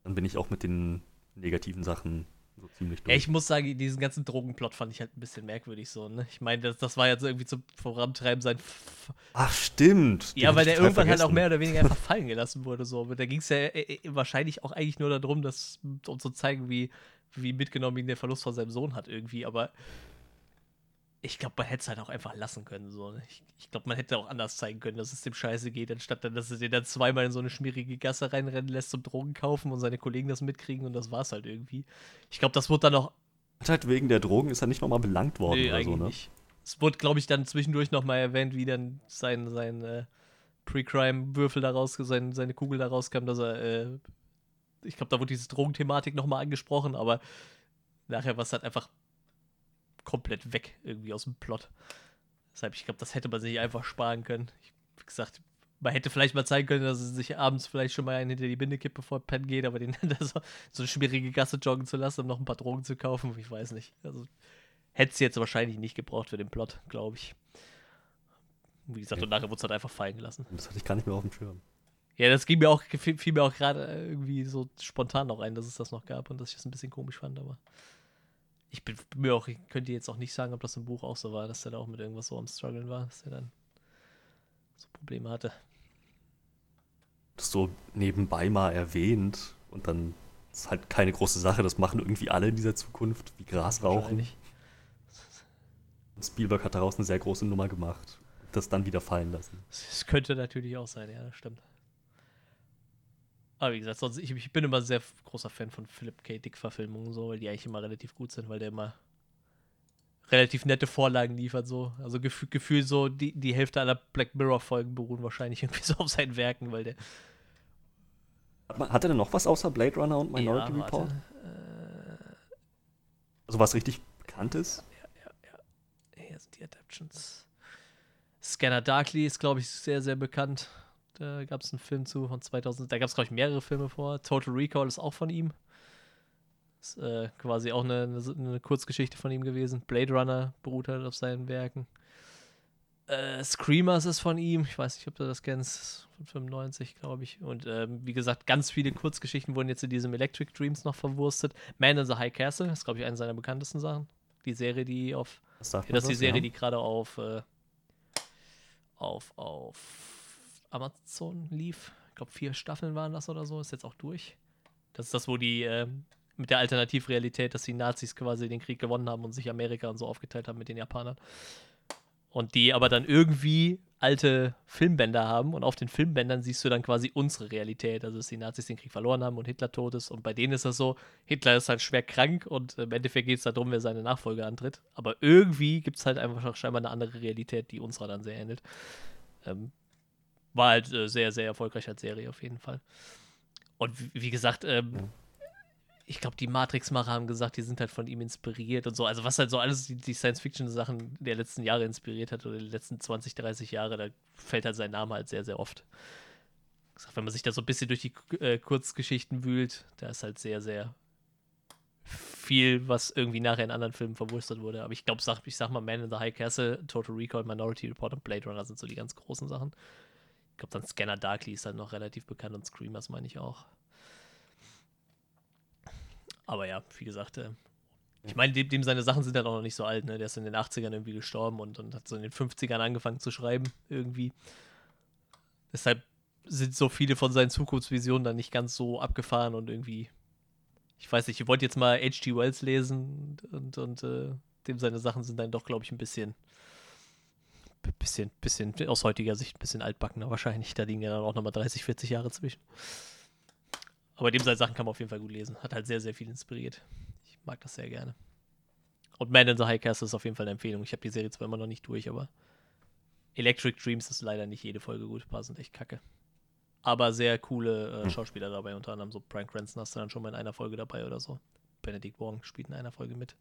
dann bin ich auch mit den negativen Sachen so ziemlich durch. Ich muss sagen, diesen ganzen Drogenplot fand ich halt ein bisschen merkwürdig so, ne? Ich meine, das, das war jetzt irgendwie zum Vorantreiben sein. F Ach, stimmt. Ja, weil der irgendwann vergessen. halt auch mehr oder weniger einfach fallen gelassen wurde, so. Aber da ging es ja äh, äh, wahrscheinlich auch eigentlich nur darum, dass, um zu zeigen, wie, wie mitgenommen ihn der Verlust von seinem Sohn hat, irgendwie. Aber ich glaube, man hätte es halt auch einfach lassen können. So. Ne? Ich, ich glaube, man hätte auch anders zeigen können, dass es dem Scheiße geht, anstatt dann, dass er den dann zweimal in so eine schmierige Gasse reinrennen lässt zum Drogen kaufen und seine Kollegen das mitkriegen und das war's halt irgendwie. Ich glaube, das wurde dann noch. Halt wegen der Drogen ist er nicht nochmal belangt worden nee, oder so, ne? Nicht. Es wurde, glaube ich, dann zwischendurch nochmal erwähnt, wie dann sein, sein äh, Pre-Crime-Würfel da raus, sein, seine Kugel da rauskam, dass er, äh, ich glaube, da wurde diese Drogenthematik nochmal angesprochen, aber nachher war es halt einfach komplett weg irgendwie aus dem Plot. Deshalb, ich glaube, das hätte man sich einfach sparen können. Ich, wie gesagt, man hätte vielleicht mal zeigen können, dass er sich abends vielleicht schon mal einen hinter die Binde kippt, bevor pennen geht, aber den so, so eine schwierige Gasse joggen zu lassen, um noch ein paar Drogen zu kaufen, ich weiß nicht. Also hätte es jetzt wahrscheinlich nicht gebraucht für den Plot, glaube ich. Wie gesagt, und nachher wurde es halt einfach fallen gelassen. Das hatte ich gar nicht mehr auf dem Schirm. Ja, das ging mir auch, fiel mir auch gerade irgendwie so spontan noch ein, dass es das noch gab und dass ich das ein bisschen komisch fand, aber ich bin mir auch, ich könnte jetzt auch nicht sagen, ob das im Buch auch so war, dass er da auch mit irgendwas so am Struggeln war, dass er dann so Probleme hatte. Das so nebenbei mal erwähnt und dann ist halt keine große Sache, das machen irgendwie alle in dieser Zukunft, wie Gras rauchen. Spielberg hat daraus eine sehr große Nummer gemacht. Das dann wieder fallen lassen. Das könnte natürlich auch sein, ja, das stimmt. Aber wie gesagt, sonst, ich, ich bin immer sehr großer Fan von Philip K. Dick-Verfilmungen, so, weil die eigentlich immer relativ gut sind, weil der immer relativ nette Vorlagen liefert, so. Also gefühlt gefühl so, die, die Hälfte aller Black Mirror-Folgen beruhen wahrscheinlich irgendwie so auf seinen Werken, weil der. Hat, er denn noch was außer Blade Runner und Minority ja, Report? Äh, also was richtig bekannt ist? Ja, ja, ja. Hier sind die Adaptions. Scanner Darkly ist, glaube ich, sehr, sehr bekannt. Da gab es einen Film zu von 2000. Da gab es, glaube ich, mehrere Filme vor. Total Recall ist auch von ihm. Ist äh, quasi auch eine, eine, eine, Kurzgeschichte von ihm gewesen. Blade Runner beruht halt auf seinen Werken. Äh, Screamers ist von ihm. Ich weiß nicht, ob du das kennst. Von 95, glaube ich. Und ähm, wie gesagt, ganz viele Kurzgeschichten wurden jetzt in diesem Electric Dreams noch verwurstet. Man in the High Castle ist, glaube ich, eine seiner bekanntesten Sachen. Die Serie, die auf. Das, das ist die Serie, ja. die gerade auf, äh, auf, auf Amazon lief. Ich glaube, vier Staffeln waren das oder so. Ist jetzt auch durch. Das ist das, wo die äh, mit der Alternativrealität, dass die Nazis quasi den Krieg gewonnen haben und sich Amerika und so aufgeteilt haben mit den Japanern. Und die aber dann irgendwie alte Filmbänder haben und auf den Filmbändern siehst du dann quasi unsere Realität. Also, dass die Nazis den Krieg verloren haben und Hitler tot ist. Und bei denen ist das so: Hitler ist halt schwer krank und im Endeffekt geht es darum, wer seine Nachfolge antritt. Aber irgendwie gibt es halt einfach scheinbar eine andere Realität, die unserer dann sehr ähnelt. Ähm, war halt äh, sehr, sehr erfolgreich als Serie auf jeden Fall. Und wie, wie gesagt, ähm, ich glaube, die Matrix-Macher haben gesagt, die sind halt von ihm inspiriert und so. Also, was halt so alles die, die Science-Fiction-Sachen der letzten Jahre inspiriert hat oder die letzten 20, 30 Jahre, da fällt halt sein Name halt sehr, sehr oft. Wenn man sich da so ein bisschen durch die äh, Kurzgeschichten wühlt, da ist halt sehr, sehr viel, was irgendwie nachher in anderen Filmen verwurstet wurde. Aber ich glaube, ich sag mal, Man in the High Castle, Total Recall, Minority Report und Blade Runner sind so die ganz großen Sachen. Ich glaube, dann Scanner Darkly ist dann noch relativ bekannt und Screamers meine ich auch. Aber ja, wie gesagt, äh, ich meine, dem, dem, seine Sachen sind halt auch noch nicht so alt, ne? Der ist in den 80ern irgendwie gestorben und, und hat so in den 50ern angefangen zu schreiben, irgendwie. Deshalb sind so viele von seinen Zukunftsvisionen dann nicht ganz so abgefahren und irgendwie. Ich weiß nicht, ich wollte jetzt mal H.G. Wells lesen und, und, und äh, dem seine Sachen sind dann doch, glaube ich, ein bisschen bisschen, bisschen aus heutiger Sicht ein bisschen altbackener wahrscheinlich. Da liegen ja dann auch nochmal 30, 40 Jahre zwischen. Aber dem seine Sachen kann man auf jeden Fall gut lesen. Hat halt sehr, sehr viel inspiriert. Ich mag das sehr gerne. Und Man in the High Castle ist auf jeden Fall eine Empfehlung. Ich habe die Serie zwar immer noch nicht durch, aber Electric Dreams ist leider nicht jede Folge gut. Ein paar sind echt kacke. Aber sehr coole äh, hm. Schauspieler dabei. Unter anderem so Brian Cranston hast du dann schon mal in einer Folge dabei oder so. Benedict Wong spielt in einer Folge mit.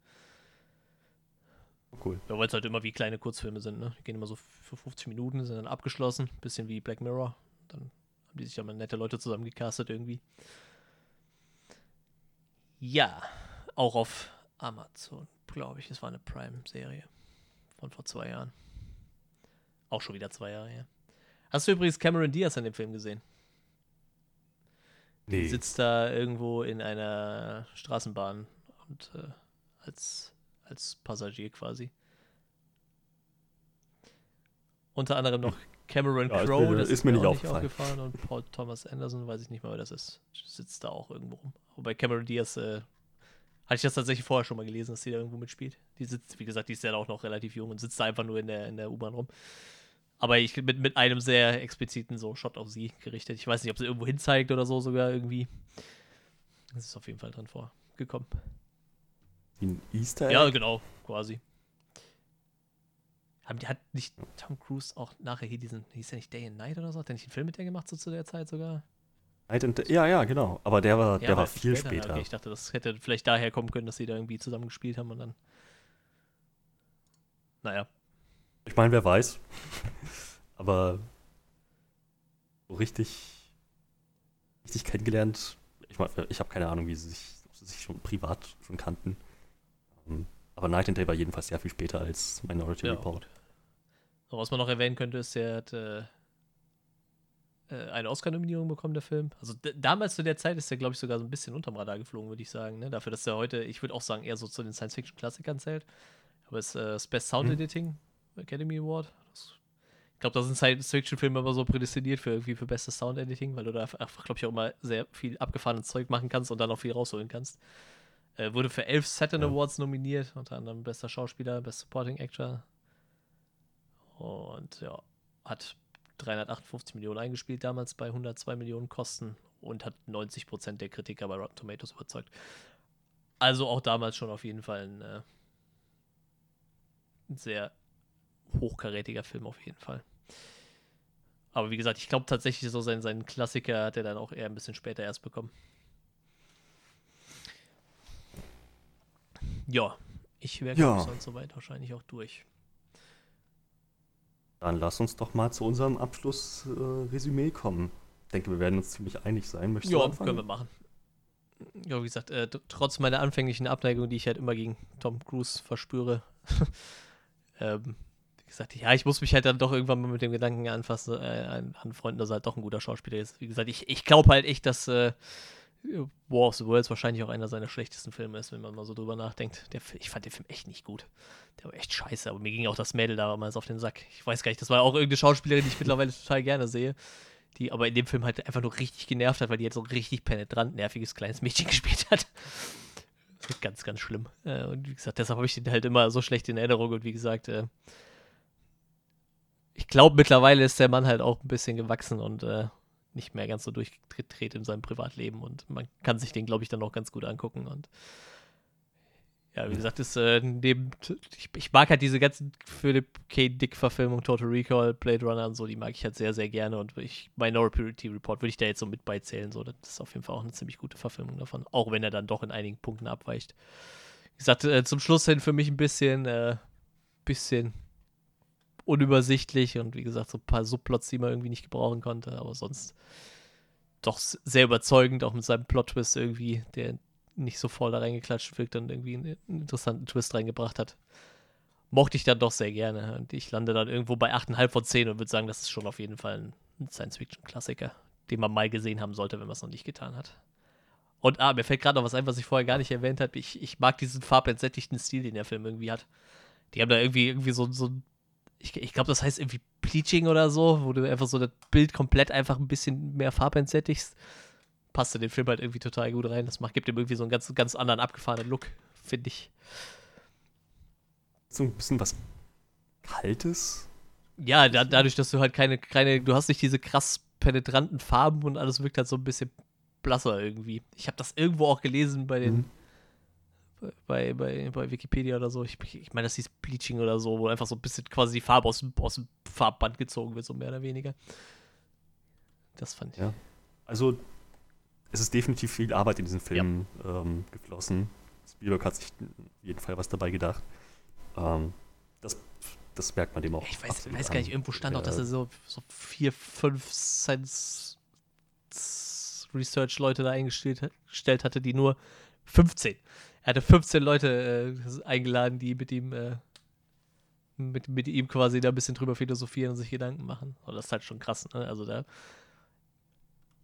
Cool. Ja, weil es halt immer wie kleine Kurzfilme sind, ne? Die gehen immer so für 50 Minuten, sind dann abgeschlossen. Bisschen wie Black Mirror. Dann haben die sich ja mal nette Leute zusammengecastet irgendwie. Ja, auch auf Amazon, glaube ich. Es war eine Prime-Serie von vor zwei Jahren. Auch schon wieder zwei Jahre her. Hast du übrigens Cameron Diaz in dem Film gesehen? Nee. Die sitzt da irgendwo in einer Straßenbahn und äh, als, als Passagier quasi. Unter anderem noch Cameron ja, Crowe, das ist mir, nicht, aufgefallen. nicht aufgefallen. Und Paul Thomas Anderson, weiß ich nicht mal, wer das ist. Sitzt da auch irgendwo rum. Wobei Cameron Diaz, äh, hatte ich das tatsächlich vorher schon mal gelesen, dass sie da irgendwo mitspielt. Die sitzt, wie gesagt, die ist ja auch noch relativ jung und sitzt da einfach nur in der, in der U-Bahn rum. Aber ich mit, mit einem sehr expliziten so Shot auf sie gerichtet. Ich weiß nicht, ob sie irgendwo hin zeigt oder so sogar irgendwie. Das ist auf jeden Fall drin vorgekommen. In Easter Egg? Ja, genau, quasi. Hat nicht Tom Cruise auch nachher hier diesen, hieß der nicht Day and Night oder so? Hat der nicht einen Film mit der gemacht, so zu der Zeit sogar? Night and ja, ja, genau. Aber der war, ja, der war viel später. später. Okay, ich dachte, das hätte vielleicht daher kommen können, dass sie da irgendwie zusammen gespielt haben und dann. Naja. Ich meine, wer weiß. Aber so richtig, richtig kennengelernt. Ich meine, ich habe keine Ahnung, wie sie sich, sie sich schon privat schon kannten. Ähm, aber Night and Day war jedenfalls sehr viel später als Minority ja, Report. Was man noch erwähnen könnte, ist, er hat äh, äh eine Oscar-Nominierung bekommen, der Film. Also damals zu der Zeit ist er, glaube ich, sogar so ein bisschen unterm Radar geflogen, würde ich sagen. Ne? Dafür, dass er heute, ich würde auch sagen, eher so zu den Science-Fiction-Klassikern zählt. Aber es ist äh, das Best Sound hm. Editing hm. Academy Award. Das, ich glaube, da sind Science-Fiction-Filme immer so prädestiniert für irgendwie für bestes Sound Editing, weil du da einfach, glaube ich, auch mal sehr viel abgefahrenes Zeug machen kannst und dann auch viel rausholen kannst. Äh, wurde für elf Saturn ja. Awards nominiert, unter anderem bester Schauspieler, Best Supporting Actor. Und ja, hat 358 Millionen eingespielt damals bei 102 Millionen Kosten und hat 90 Prozent der Kritiker bei Rotten Tomatoes überzeugt. Also auch damals schon auf jeden Fall ein, äh, ein sehr hochkarätiger Film auf jeden Fall. Aber wie gesagt, ich glaube tatsächlich so seinen, seinen Klassiker hat er dann auch eher ein bisschen später erst bekommen. Ja, ich wäre ja. sonst soweit wahrscheinlich auch durch. Dann lass uns doch mal zu unserem Abschlussresümee äh, kommen. Ich denke, wir werden uns ziemlich einig sein. Möchtest ja, können wir machen. Ja, wie gesagt, äh, trotz meiner anfänglichen Abneigung, die ich halt immer gegen Tom Cruise verspüre, ähm, wie gesagt, ja, ich muss mich halt dann doch irgendwann mal mit dem Gedanken anfassen, äh, anfreunden, dass er halt doch ein guter Schauspieler ist. Wie gesagt, ich, ich glaube halt echt, dass äh, War of the Worlds wahrscheinlich auch einer seiner schlechtesten Filme ist, wenn man mal so drüber nachdenkt. Der, ich fand den Film echt nicht gut. Der war echt scheiße, aber mir ging auch das Mädel damals auf den Sack. Ich weiß gar nicht, das war auch irgendeine Schauspielerin, die ich mittlerweile total gerne sehe, die aber in dem Film halt einfach nur richtig genervt hat, weil die halt so richtig penetrant nerviges kleines Mädchen gespielt hat. ganz, ganz schlimm. Äh, und wie gesagt, deshalb habe ich den halt immer so schlecht in Erinnerung und wie gesagt, äh, ich glaube, mittlerweile ist der Mann halt auch ein bisschen gewachsen und äh, nicht mehr ganz so durchgedreht in seinem Privatleben und man kann sich den, glaube ich, dann auch ganz gut angucken und ja, wie gesagt, ist äh, neben, ich, ich, mag halt diese ganzen Philip K. Dick-Verfilmungen, Total Recall, Blade Runner und so, die mag ich halt sehr, sehr gerne und ich, Minority Report würde ich da jetzt so mit beizählen, so, das ist auf jeden Fall auch eine ziemlich gute Verfilmung davon, auch wenn er dann doch in einigen Punkten abweicht. Wie gesagt, äh, zum Schluss hin für mich ein bisschen, äh, bisschen unübersichtlich und wie gesagt, so ein paar Subplots, die man irgendwie nicht gebrauchen konnte, aber sonst doch sehr überzeugend, auch mit seinem Plot-Twist irgendwie, der nicht so voll da reingeklatscht wirkt und irgendwie einen interessanten Twist reingebracht hat. Mochte ich dann doch sehr gerne. Und ich lande dann irgendwo bei 8,5 von 10 und würde sagen, das ist schon auf jeden Fall ein Science-Fiction-Klassiker, den man mal gesehen haben sollte, wenn man es noch nicht getan hat. Und ah, mir fällt gerade noch was ein, was ich vorher gar nicht erwähnt habe. Ich, ich mag diesen farbentsättigten Stil, den der Film irgendwie hat. Die haben da irgendwie, irgendwie so, so ich, ich glaube, das heißt irgendwie Bleaching oder so, wo du einfach so das Bild komplett einfach ein bisschen mehr farbentsättigst. Passt in den Film halt irgendwie total gut rein. Das macht, gibt ihm irgendwie so einen ganz, ganz anderen abgefahrenen Look, finde ich. So ein bisschen was Kaltes? Ja, da, dadurch, dass du halt keine, keine, du hast nicht diese krass penetranten Farben und alles wirkt halt so ein bisschen blasser irgendwie. Ich habe das irgendwo auch gelesen bei den, mhm bei, bei, bei Wikipedia oder so. Ich, ich meine, das hieß Bleaching oder so, wo einfach so ein bisschen quasi die Farbe aus, aus dem Farbband gezogen wird, so mehr oder weniger. Das fand ich. Ja. Also, es ist definitiv viel Arbeit in diesen Film ja. ähm, geflossen. Spielberg hat sich auf jeden Fall was dabei gedacht. Ähm, das, das merkt man dem auch. Ich weiß, weiß gar nicht, irgendwo stand auch, dass er so, so vier, fünf Science Research-Leute da eingestellt hatte, die nur 15 er hatte 15 Leute äh, eingeladen, die mit ihm, äh, mit, mit ihm quasi da ein bisschen drüber philosophieren und sich Gedanken machen. Und das ist halt schon krass, ne? Also da.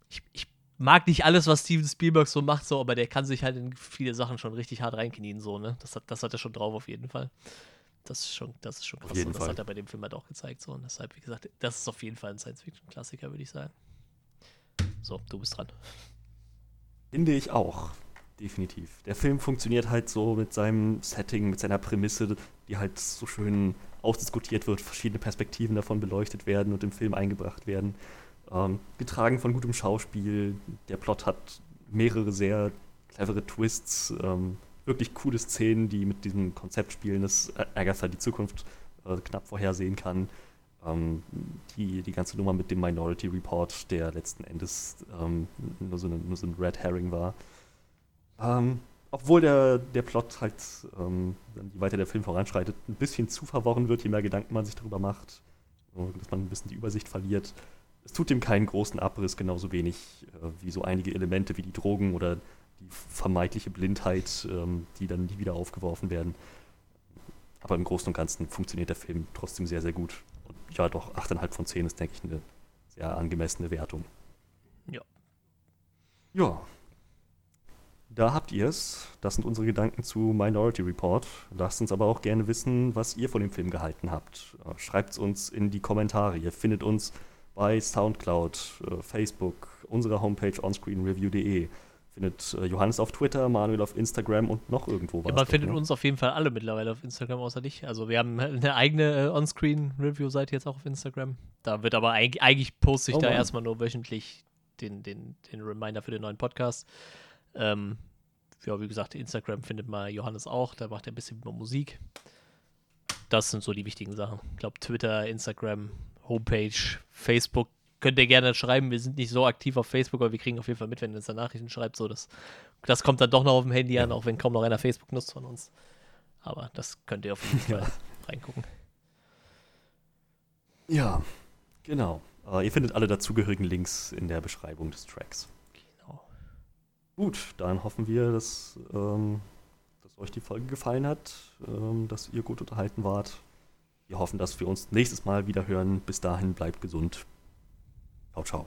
Ich, ich mag nicht alles, was Steven Spielberg so macht, so, aber der kann sich halt in viele Sachen schon richtig hart reinknien, so, ne? Das hat, das hat er schon drauf auf jeden Fall. Das ist schon, das ist schon krass. Und das Fall. hat er bei dem Film halt auch gezeigt. So. Und deshalb, wie gesagt, das ist auf jeden Fall ein Science-Fiction-Klassiker, würde ich sagen. So, du bist dran. Finde ich auch. Definitiv. Der Film funktioniert halt so mit seinem Setting, mit seiner Prämisse, die halt so schön ausdiskutiert wird, verschiedene Perspektiven davon beleuchtet werden und im Film eingebracht werden. Ähm, getragen von gutem Schauspiel. Der Plot hat mehrere sehr clevere Twists. Ähm, wirklich coole Szenen, die mit diesem Konzept spielen, dass Agatha die Zukunft äh, knapp vorhersehen kann. Ähm, die, die ganze Nummer mit dem Minority Report, der letzten Endes ähm, nur, so eine, nur, so ein Red Herring war. Ähm, obwohl der, der Plot halt, ähm, je weiter der Film voranschreitet, ein bisschen zu verworren wird, je mehr Gedanken man sich darüber macht, dass man ein bisschen die Übersicht verliert. Es tut ihm keinen großen Abriss, genauso wenig äh, wie so einige Elemente wie die Drogen oder die vermeintliche Blindheit, ähm, die dann nie wieder aufgeworfen werden. Aber im Großen und Ganzen funktioniert der Film trotzdem sehr, sehr gut. Und ja, doch, 8,5 von 10 ist, denke ich, eine sehr angemessene Wertung. Ja. Ja. Da habt ihr es. Das sind unsere Gedanken zu Minority Report. Lasst uns aber auch gerne wissen, was ihr von dem Film gehalten habt. Äh, Schreibt es uns in die Kommentare. Ihr findet uns bei Soundcloud, äh, Facebook, unserer Homepage onscreenreview.de findet äh, Johannes auf Twitter, Manuel auf Instagram und noch irgendwo was. Ja, man findet ne? uns auf jeden Fall alle mittlerweile auf Instagram, außer dich. Also wir haben eine eigene äh, On-Screen-Review-Seite jetzt auch auf Instagram. Da wird aber eigentlich, eigentlich poste ich oh, da erstmal nur wöchentlich den, den, den Reminder für den neuen Podcast. Ähm, ja, wie gesagt, Instagram findet mal Johannes auch, da macht er ein bisschen über Musik. Das sind so die wichtigen Sachen. Ich glaube, Twitter, Instagram, Homepage, Facebook könnt ihr gerne schreiben. Wir sind nicht so aktiv auf Facebook, aber wir kriegen auf jeden Fall mit, wenn ihr uns da Nachrichten schreibt. So, das, das kommt dann doch noch auf dem Handy an, auch wenn kaum noch einer Facebook nutzt von uns. Aber das könnt ihr auf jeden Fall reingucken. Ja, genau. Uh, ihr findet alle dazugehörigen Links in der Beschreibung des Tracks. Gut, dann hoffen wir, dass, ähm, dass euch die Folge gefallen hat, ähm, dass ihr gut unterhalten wart. Wir hoffen, dass wir uns nächstes Mal wieder hören. Bis dahin bleibt gesund. Ciao, ciao.